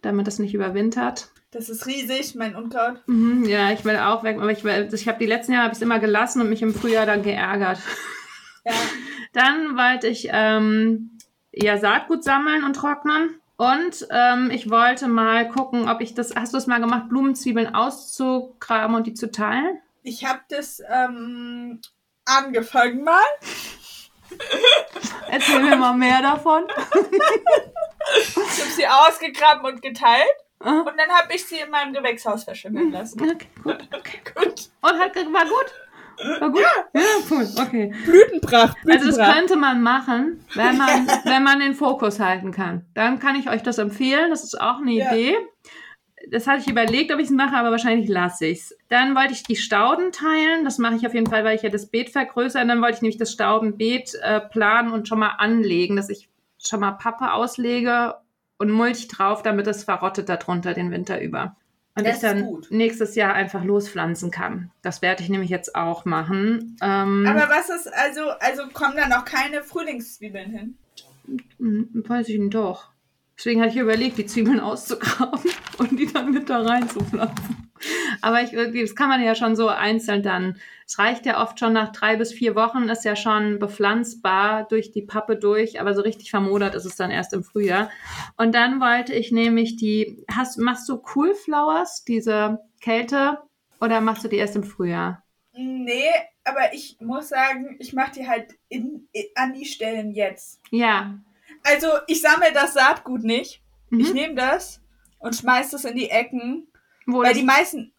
damit es nicht überwintert. Das ist riesig, mein Unkraut. Mhm, ja, ich will auch weg, aber ich, will- ich habe die letzten Jahre ich's immer gelassen und mich im Frühjahr dann geärgert. Ja, Dann wollte ich ähm, ja Saatgut sammeln und trocknen. Und ähm, ich wollte mal gucken, ob ich das, hast du es mal gemacht, Blumenzwiebeln auszugraben und die zu teilen? ich habe das ähm, angefangen mal. Erzähl mir mal mehr davon. Ich habe sie ausgegraben und geteilt. Aha. Und dann habe ich sie in meinem Gewächshaus verschimmeln lassen. Okay, gut. Okay. Gut. Und hat, war gut? War gut? Ja, cool, okay. Blütenpracht, Also das Blütenpracht. könnte man machen, wenn man, wenn man den Fokus halten kann. Dann kann ich euch das empfehlen. Das ist auch eine Ja. Idee. Das hatte ich überlegt, ob ich es mache, aber wahrscheinlich lasse ich es. Dann wollte ich die Stauden teilen. Das mache ich auf jeden Fall, weil ich ja das Beet vergrößere. Dann wollte ich nämlich das Staudenbeet äh, planen und schon mal anlegen, dass ich schon mal Pappe auslege und Mulch drauf, damit es verrottet darunter den Winter über. Und Das ich dann nächstes Jahr einfach lospflanzen kann. Das werde ich nämlich jetzt auch machen. Ähm, Aber was ist, also, also kommen da noch keine Frühlingszwiebeln hin? Hm, Weiß ich nicht doch. Deswegen hatte ich überlegt, die Zwiebeln auszugraben und die dann mit da reinzupflanzen. Aber ich, irgendwie, das kann man ja schon so einzeln dann. Es reicht ja oft schon nach drei bis vier Wochen, ist ja schon bepflanzbar durch die Pappe durch, aber so richtig vermodert ist es dann erst im Frühjahr. Und dann wollte ich nämlich die, hast, machst du Cool Flowers, diese Kälte, oder machst du die erst im Frühjahr? Nee, aber ich muss sagen, ich mache die halt in, in, an die Stellen jetzt. Ja. Also ich sammle das Saatgut nicht. Mhm. Ich nehme das und schmeiß das in die Ecken. Wo Weil die meisten.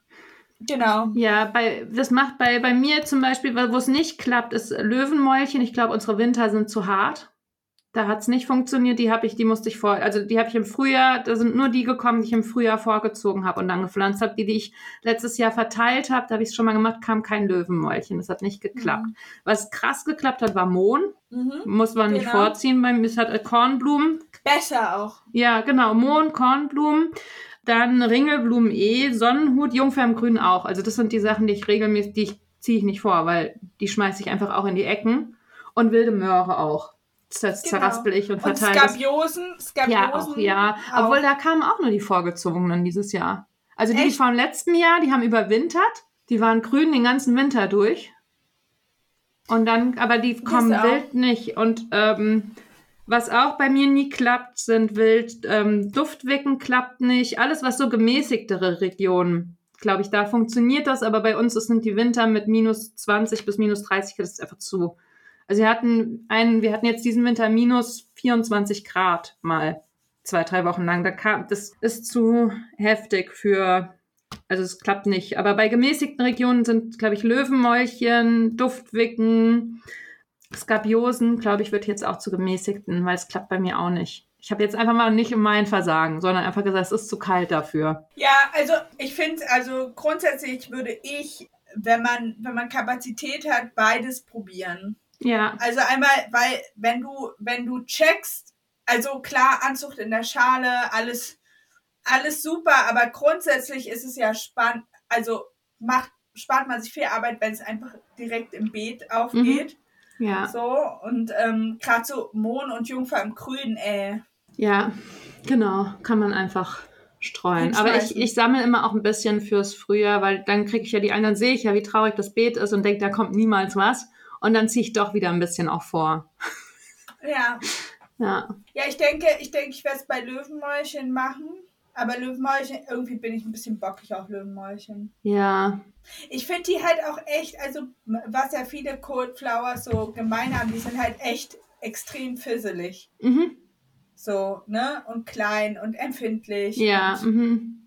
Genau. Ja, bei, das macht bei, bei mir zum Beispiel, wo es nicht klappt, ist Löwenmäulchen. Ich glaube, unsere Winter sind zu hart. Da hat's nicht funktioniert. Die habe ich, die musste ich vor, also die habe ich im Frühjahr, da sind nur die gekommen, die ich im Frühjahr vorgezogen habe und dann gepflanzt habe. Die, die ich letztes Jahr verteilt habe, da habe ich es schon mal gemacht, kam kein Löwenmäulchen. Das hat nicht geklappt. Mhm. Was krass geklappt hat, war Mohn. Mhm. Muss man nicht Genau. vorziehen. Bei mir es hat äh, Kornblumen. Besser auch. Ja, genau. Mohn, Kornblumen. Dann Ringelblumen eh, Sonnenhut, Jungfer im Grün auch. Also das sind die Sachen, die ich regelmäßig, die ich, ziehe ich nicht vor, weil die schmeiße ich einfach auch in die Ecken. Und wilde Möhre auch. Das, das Genau. zerraspel ich und Und verteile das. Skabiosen, Skabiosen. Ja, auch, ja. auch. Obwohl, da kamen auch nur die vorgezogenen dieses Jahr. Also die, die vom letzten Jahr, die haben überwintert. Die waren grün den ganzen Winter durch. Und dann, aber die kommen wild nicht. Und ähm, was auch bei mir nie klappt, sind wild ähm, Duftwicken klappt nicht. Alles, was so gemäßigtere Regionen, glaube ich, da funktioniert das. Aber bei uns sind die Winter mit minus 20 bis minus 30 Grad, das ist einfach zu. Also wir hatten einen, wir hatten jetzt diesen Winter minus 24 Grad mal zwei, drei Wochen lang. Da kam, das ist zu heftig für, also es klappt nicht. Aber bei gemäßigten Regionen sind, glaube ich, Löwenmäulchen, Duftwicken, Skabiosen, glaube ich, wird jetzt auch zu gemäßigten, weil es klappt bei mir auch nicht. Ich habe jetzt einfach mal nicht um mein Versagen, sondern einfach gesagt, es ist zu kalt dafür. Ja, also ich finde, also grundsätzlich würde ich, wenn man, wenn man Kapazität hat, beides probieren. Ja, Also einmal, weil wenn du, wenn du checkst, also klar, Anzucht in der Schale, alles, alles super, aber grundsätzlich ist es ja spannend, also macht, spart man sich viel Arbeit, wenn es einfach direkt im Beet aufgeht. ja, So, und ähm, gerade so Mohn und Jungfer im Grün, ey. ja, genau, kann man einfach streuen. Aber ich, ich sammle immer auch ein bisschen fürs Frühjahr, weil dann kriege ich ja die anderen, sehe ich ja, wie traurig das Beet ist und denke, da kommt niemals was. Und dann ziehe ich doch wieder ein bisschen auch vor. Ja. Ja, Ja, ich denke, ich denke, ich werde es bei Löwenmäulchen machen. Aber Löwenmäulchen, irgendwie bin ich ein bisschen bockig auf Löwenmäulchen. ja, Ich finde die halt auch echt, also was ja viele Cold Flowers so gemein haben, die sind halt echt extrem fisselig. mhm. So, ne? Und klein und empfindlich. ja, Und mhm.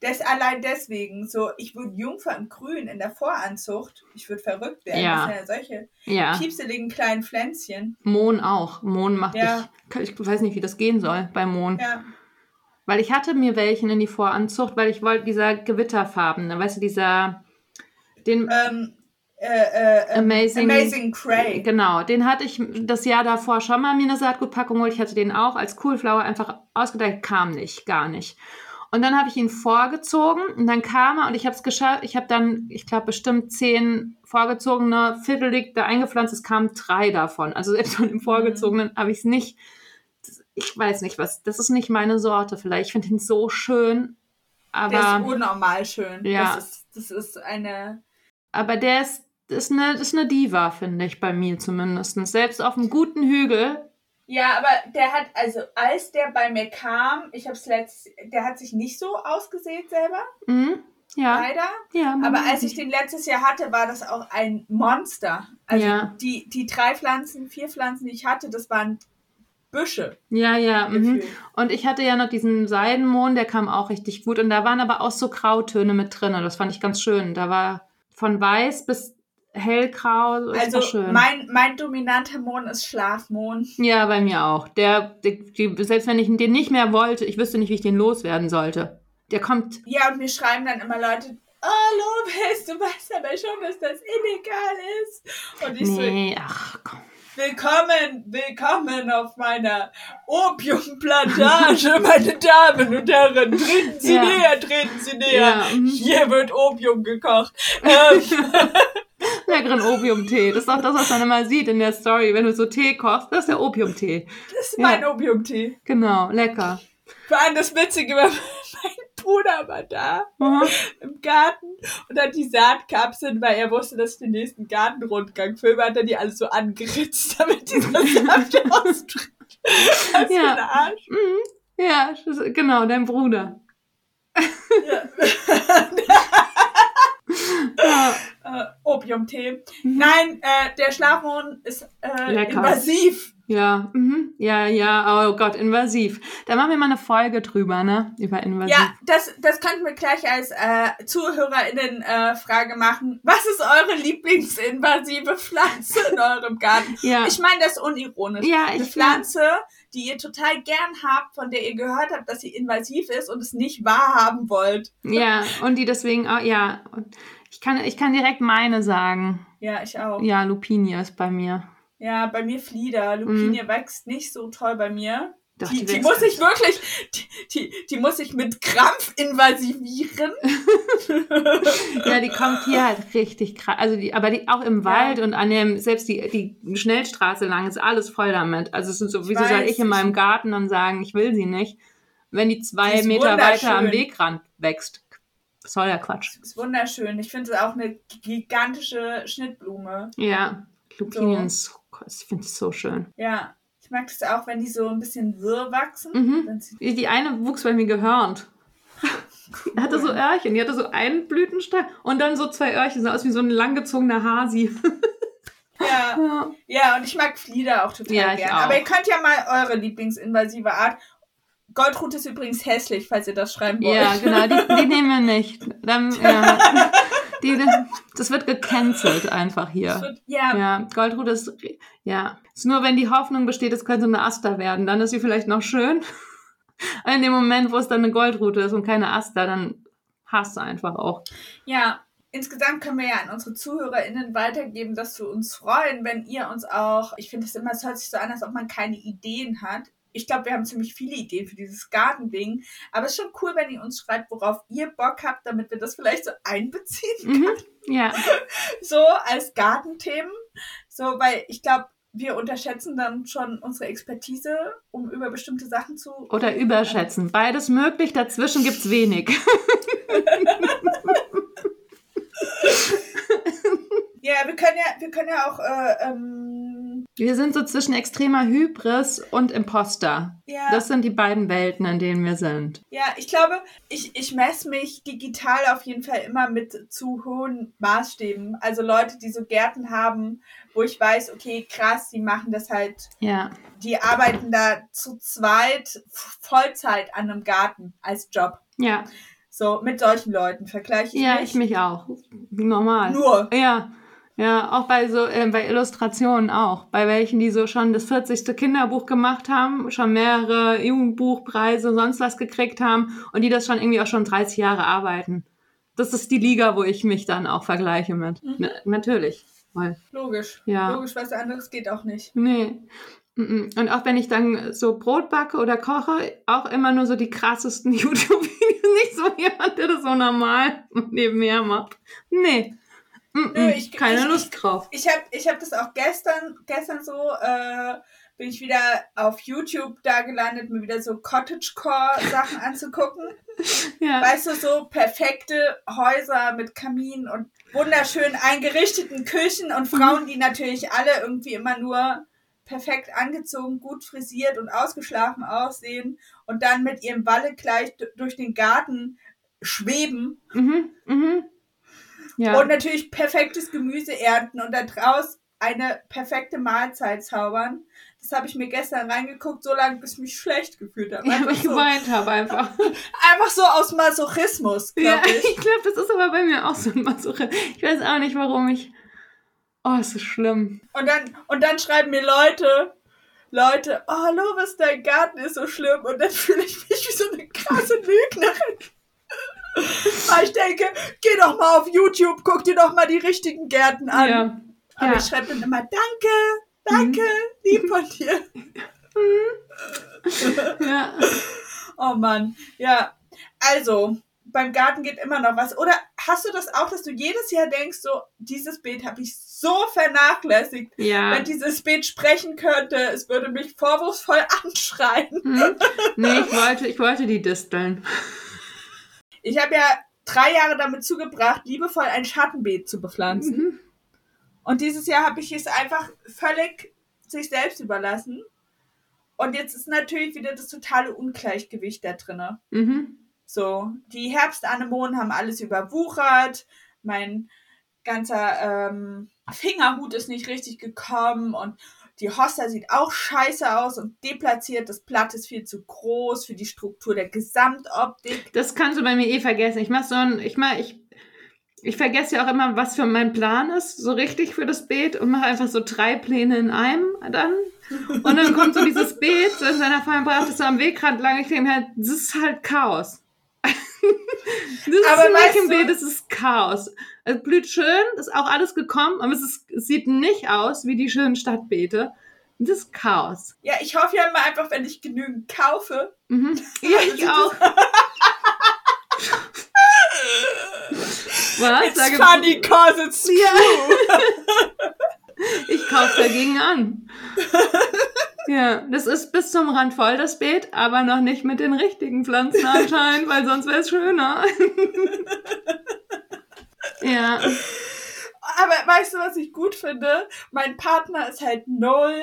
Das allein deswegen, so, ich würde Jungfer im Grün in der Voranzucht, ich würde verrückt werden. Ja. Das sind ja solche ja. piepseligen kleinen Pflänzchen. Mohn auch. Mohn macht Ja. ich, ich weiß nicht, wie das gehen soll bei Mohn. Ja. Weil ich hatte mir welchen in die Voranzucht, weil ich wollte dieser Gewitterfarben, weißt du, dieser, den, Ähm, äh, äh, ähm, Amazing- Amazing Cray. genau, den hatte ich das Jahr davor schon mal mir eine Saatgutpackung geholt. Ich hatte den auch als Coolflower einfach ausgedacht, kam nicht, gar nicht. Und dann habe ich ihn vorgezogen und dann kam er und ich habe es geschafft. Ich habe dann, ich glaube, bestimmt zehn vorgezogene Viertelig da eingepflanzt. Es kamen drei davon. Also selbst von dem vorgezogenen habe ich es nicht. Ich weiß nicht was. Das ist nicht meine Sorte vielleicht. Ich finde ihn so schön. Der ist Aber, unnormal schön. Ja. Das ist, das ist eine. aber der ist, ist, eine, ist eine Diva, finde ich, bei mir zumindest. Selbst auf einem guten Hügel. Ja, aber der hat, also als der bei mir kam, ich hab's letztes, der hat sich nicht so ausgesät selber, Mhm. Ja, leider. ja. Aber als ich den letztes Jahr hatte, war das auch ein Monster. Also Ja. die, die drei Pflanzen, vier Pflanzen, die ich hatte, das waren Büsche. Ja, ja. Mhm. Und ich hatte ja noch diesen Seidenmond, der kam auch richtig gut. Und da waren aber auch so Grautöne mit drin. Das fand ich ganz schön. Da war von weiß bis hellgrau. Also mein, mein dominanter Mond ist Schlafmond. ja, bei mir auch. Der, die, selbst wenn ich den nicht mehr wollte, ich wüsste nicht, wie ich den loswerden sollte. Der kommt. Ja, und mir schreiben dann immer Leute, oh Lopez, du weißt aber schon, dass das illegal ist. Und ich so, Nee, ach komm. Willkommen, willkommen auf meiner Opiumplantage, meine Damen und Herren. Treten Sie Ja. näher, treten Sie näher. Ja, mhm. Hier wird Opium gekocht. Ähm, Leckeren Opiumtee. Das ist auch das, was man immer sieht in der Story. Wenn du so Tee kochst, das ist der Opiumtee. das ist Ja. mein Opiumtee. Genau, lecker. Vor allem das Witzige war, mein Bruder war da Mhm. im Garten und hat die Saatkapseln, weil er wusste, dass ich den nächsten Gartenrundgang filme, hat er die alles so angeritzt, damit dieser Saft austritt. Was für Ja. ein Arsch. Mhm. Ja, genau, dein Bruder. Ja. Ja. äh, Opiumtee. Mhm. Nein, äh, der Schlafmond ist äh, invasiv. Ja, mhm. ja, ja, oh Gott, invasiv. Da machen wir mal eine Folge drüber, ne? Über invasiv. Ja, das, das könnten wir gleich als äh, ZuhörerInnen äh, machen. Was ist eure lieblingsinvasive Pflanze in eurem Garten? Ja. Ich meine das unironisch. Ja, Eine ich Pflanze, die ihr total gern habt, von der ihr gehört habt, dass sie invasiv ist und es nicht wahrhaben wollt. Ja, und die deswegen auch, ja. Ich kann, ich kann direkt meine sagen. Ja, ich auch. Ja, Lupinia ist bei mir. Ja, bei mir Flieder. Lupinie wächst nicht so toll bei mir. Doch, die, die die muss ich wirklich, die, die, die muss ich mit Krampf invasivieren. Ja, die kommt hier halt richtig krass. Also die, aber die auch im Wald und an dem, selbst die, die Schnellstraße lang ist alles voll damit. Also es ist so, wieso soll ich in meinem Garten dann sagen, ich will sie nicht, wenn die zwei ist Meter weiter am. Wegrand wächst. Was soll der Quatsch? ist wunderschön. Ich finde es auch eine gigantische Schnittblume. Ja, Lupinien ist so, ich finde es so schön. Ja, ich mag es auch, wenn die so ein bisschen wirr wachsen. Mhm. Die eine wuchs bei mir gehörnt. Die hatte so Öhrchen, die hatte so einen Blütenstein und dann so zwei Öhrchen, sah aus wie so ein langgezogener Hasi. Ja, Ja. ja, und ich mag Flieder auch total Ja, ich gern. auch. Aber ihr könnt ja mal eure lieblingsinvasive Art. Goldrute ist übrigens hässlich, falls ihr das schreiben wollt. Ja, genau, die, die nehmen wir nicht. Dann, ja, die, das wird gecancelt einfach hier. wird- ja, Ja, Goldrut ist, ja, ist nur, wenn die Hoffnung besteht, es könnte eine Aster werden, dann ist sie vielleicht noch schön. In dem Moment, wo es dann eine Goldrute ist und keine Aster, dann hast du einfach auch. Ja, insgesamt können wir ja an unsere ZuhörerInnen weitergeben, dass wir uns freuen, wenn ihr uns auch, ich finde es immer, es hört sich so an, als ob man keine Ideen hat. Ich glaube, wir haben ziemlich viele Ideen für dieses Gartending. Aber es ist schon cool, wenn ihr uns schreibt, worauf ihr Bock habt, damit wir das vielleicht so einbeziehen Mhm. Ja, so als Gartenthemen. So, weil ich glaube, wir unterschätzen dann schon unsere Expertise, um über bestimmte Sachen zu. oder überschätzen. Beides möglich, dazwischen gibt's wenig. Ja, wir können ja, wir können ja auch, äh, ähm, Wir sind so zwischen extremer Hybris und Imposter. ja, Das sind die beiden Welten, in denen wir sind. ja, ich glaube, ich, ich messe mich digital auf jeden Fall immer mit zu hohen Maßstäben. Also Leute, die so Gärten haben, wo ich weiß, okay, krass, die machen das halt, Ja, die arbeiten da zu zweit Vollzeit an einem Garten als Job. ja, So, mit solchen Leuten vergleiche ich ja, mich. ich mich auch. Normal. Nur. Ja, ja, auch bei so, äh, bei Illustrationen auch. Bei welchen, die so schon das 40. Kinderbuch gemacht haben, schon mehrere Jugendbuchpreise, sonst was gekriegt haben und die das schon irgendwie auch schon 30 Jahre arbeiten. Das ist die Liga, wo ich mich dann auch vergleiche mit. Mhm. Na, natürlich. Weil, Logisch. Ja. Logisch, was anderes geht auch nicht. nee. Und auch wenn ich dann so Brot backe oder koche, auch immer nur so die krassesten YouTube-Videos. Nicht so jemand, der das so normal nebenher macht. Nee. Mhm. Nö, ich- Keine ich- Lust drauf. Ich habe ich hab das auch gestern, gestern so, äh, bin ich wieder auf YouTube da gelandet, mir wieder so Cottagecore-Sachen anzugucken. Ja. Weißt du, so perfekte Häuser mit Kamin und wunderschön eingerichteten Küchen und Frauen, die natürlich alle irgendwie immer nur perfekt angezogen, gut frisiert und ausgeschlafen aussehen und dann mit ihrem Wallekleid d- durch den Garten schweben Mhm, mhm. Ja. und natürlich perfektes Gemüse ernten und da draus eine perfekte Mahlzeit zaubern. Das habe ich mir gestern reingeguckt, so lange, bis ich mich schlecht gefühlt habe. ja, weil Einfach, ich so, geweint habe einfach. einfach so aus Masochismus, Ja, glaube ich ich. glaube, das ist aber bei mir auch so ein Masoche. Ich weiß auch nicht, warum ich. Oh, es ist schlimm. Und dann, und dann schreiben mir Leute, Leute, oh, hallo, was dein Garten ist so schlimm. Und dann fühle ich mich wie so eine krasse Lügnerin. Weil ich denke, geh doch mal auf YouTube, guck dir doch mal die richtigen Gärten an. Ja. Aber Ja. Mhm. ich schreibe dann immer, danke, danke, lieb von dir. ja. Oh Mann, ja. Also, beim Garten geht immer noch was. Oder hast du das auch, dass du jedes Jahr denkst, so, dieses Beet habe ich so vernachlässigt. Ja. Wenn dieses Beet sprechen könnte, es würde mich vorwurfsvoll anschreien. Hm? Nee, ich wollte, ich wollte die Disteln. Ich habe ja drei Jahre damit zugebracht, liebevoll ein Schattenbeet zu bepflanzen. Mhm. Und dieses Jahr habe ich es einfach völlig sich selbst überlassen. Und jetzt ist natürlich wieder das totale Ungleichgewicht da drinne. Mhm. So, die Herbstanemonen haben alles überwuchert. Mein ganzer ähm, Fingerhut ist nicht richtig gekommen und Die Hossa sieht auch scheiße aus und deplatziert. Das Blatt ist viel zu groß für die Struktur der Gesamtoptik. Das kannst du bei mir eh vergessen. Ich mach so ein, ich mach, ich, ich vergesse ja auch immer, was für mein Plan ist, so richtig für das Beet und mache einfach so drei Pläne in einem dann. Und dann kommt so dieses Beet, in seiner ist so am Wegrand lang. Ich denke mir halt, das ist halt Chaos. Das Aber ist du- Beet, das ist Chaos. Es blüht schön, ist auch alles gekommen, aber es, ist, es sieht nicht aus wie die schönen Stadtbeete. Das ist Chaos. Ja, ich hoffe ja immer einfach, wenn ich genügend kaufe. Mhm. Ja, ich auch. Was? It's Sage, funny cause it's true. Ja. ich kaufe dagegen an. Ja, das ist bis zum Rand voll, das Beet, aber noch nicht mit den richtigen Pflanzen anscheinend, weil sonst wäre es schöner. ja. Aber weißt du, was ich gut finde? Mein Partner ist halt null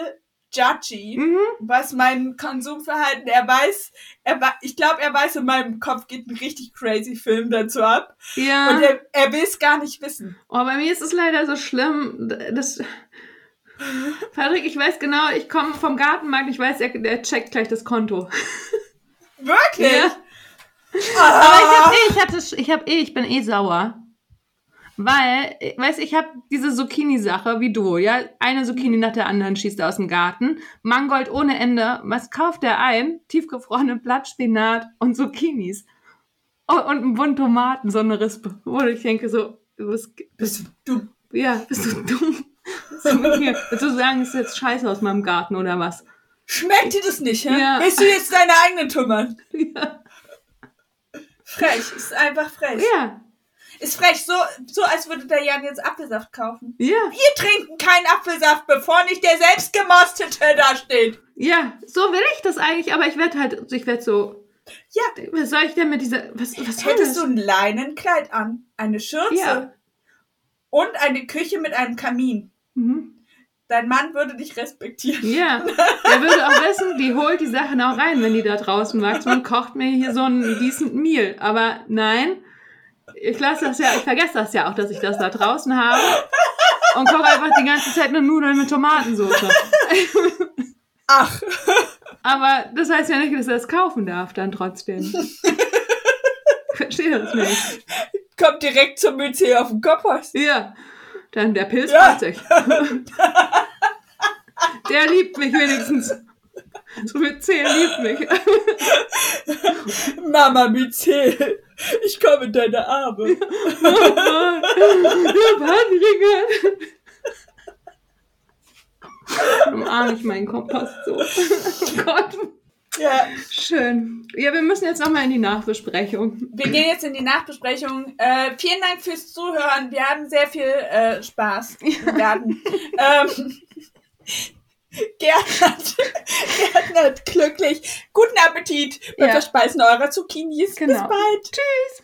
judgy, Mhm. was mein Konsumverhalten, er weiß, er, ich glaube, er weiß, in meinem Kopf geht ein richtig crazy Film dazu ab. Ja. Und er, er will es gar nicht wissen. Oh, bei mir ist es leider so schlimm. Das. Patrick, ich weiß genau, ich komme vom Gartenmarkt, ich weiß, er, der checkt gleich das Konto. Wirklich? Ja. Ah, Aber ich hab eh, ich hatte, ich hab eh, ich bin eh sauer. Weil, weißt ich habe diese Zucchini-Sache wie du, ja. Eine Zucchini nach der anderen schießt er aus dem Garten. Mangold ohne Ende. Was kauft er ein? Tiefgefrorene Blattspinat und Zucchinis. Oh, und ein Bund Tomaten, so eine Rispe. Wo ich denke so, was, bist du ja, bist du dumm? Willst du sagen, ist jetzt scheiße aus meinem Garten oder was? Schmeckt dir das nicht, hä? Ja. Willst du jetzt deine eigenen tummern? Ja. Frech, ist einfach frech. Ja. Ist frech, so, so als würde der Jan jetzt Apfelsaft kaufen. Ja. Wir trinken keinen Apfelsaft, bevor nicht der selbstgemostete da steht. Ja, so will ich das eigentlich, aber ich werde halt, ich werde so, Ja, was soll ich denn mit dieser, was, was hättest du ein Leinenkleid an, eine Schürze Ja. und eine Küche mit einem Kamin. Mhm. Dein Mann würde dich respektieren. Ja, er würde auch wissen, die holt die Sachen auch rein, wenn die da draußen wächst und kocht mir hier so ein decent Meal. Aber nein, ich lasse das ja, ich vergesse das ja auch, dass ich das da draußen habe und koche einfach die ganze Zeit nur Nudeln mit Tomatensauce. Ach, Aber das heißt ja nicht, dass er es kaufen darf dann trotzdem. Ich verstehe das nicht. kommt direkt zum Mütze auf den Kopf. Ja, dann der Pilz Ja. sich. Der liebt mich wenigstens. So mit 10 liebt mich. Mama Mizel, ich komme in deine Arme. Der Patrick Umarme ich meinen Kompost so. Oh Gott. Ja, Schön. Ja, wir müssen jetzt nochmal in die Nachbesprechung. wir gehen jetzt in die Nachbesprechung. Äh, vielen Dank fürs Zuhören. Wir haben sehr viel äh, Spaß im Garten. ähm, Gernot, Gernot, glücklich. Guten Appetit beim Ja. Verspeisen eurer Zucchinis. Genau. Bis bald. Tschüss.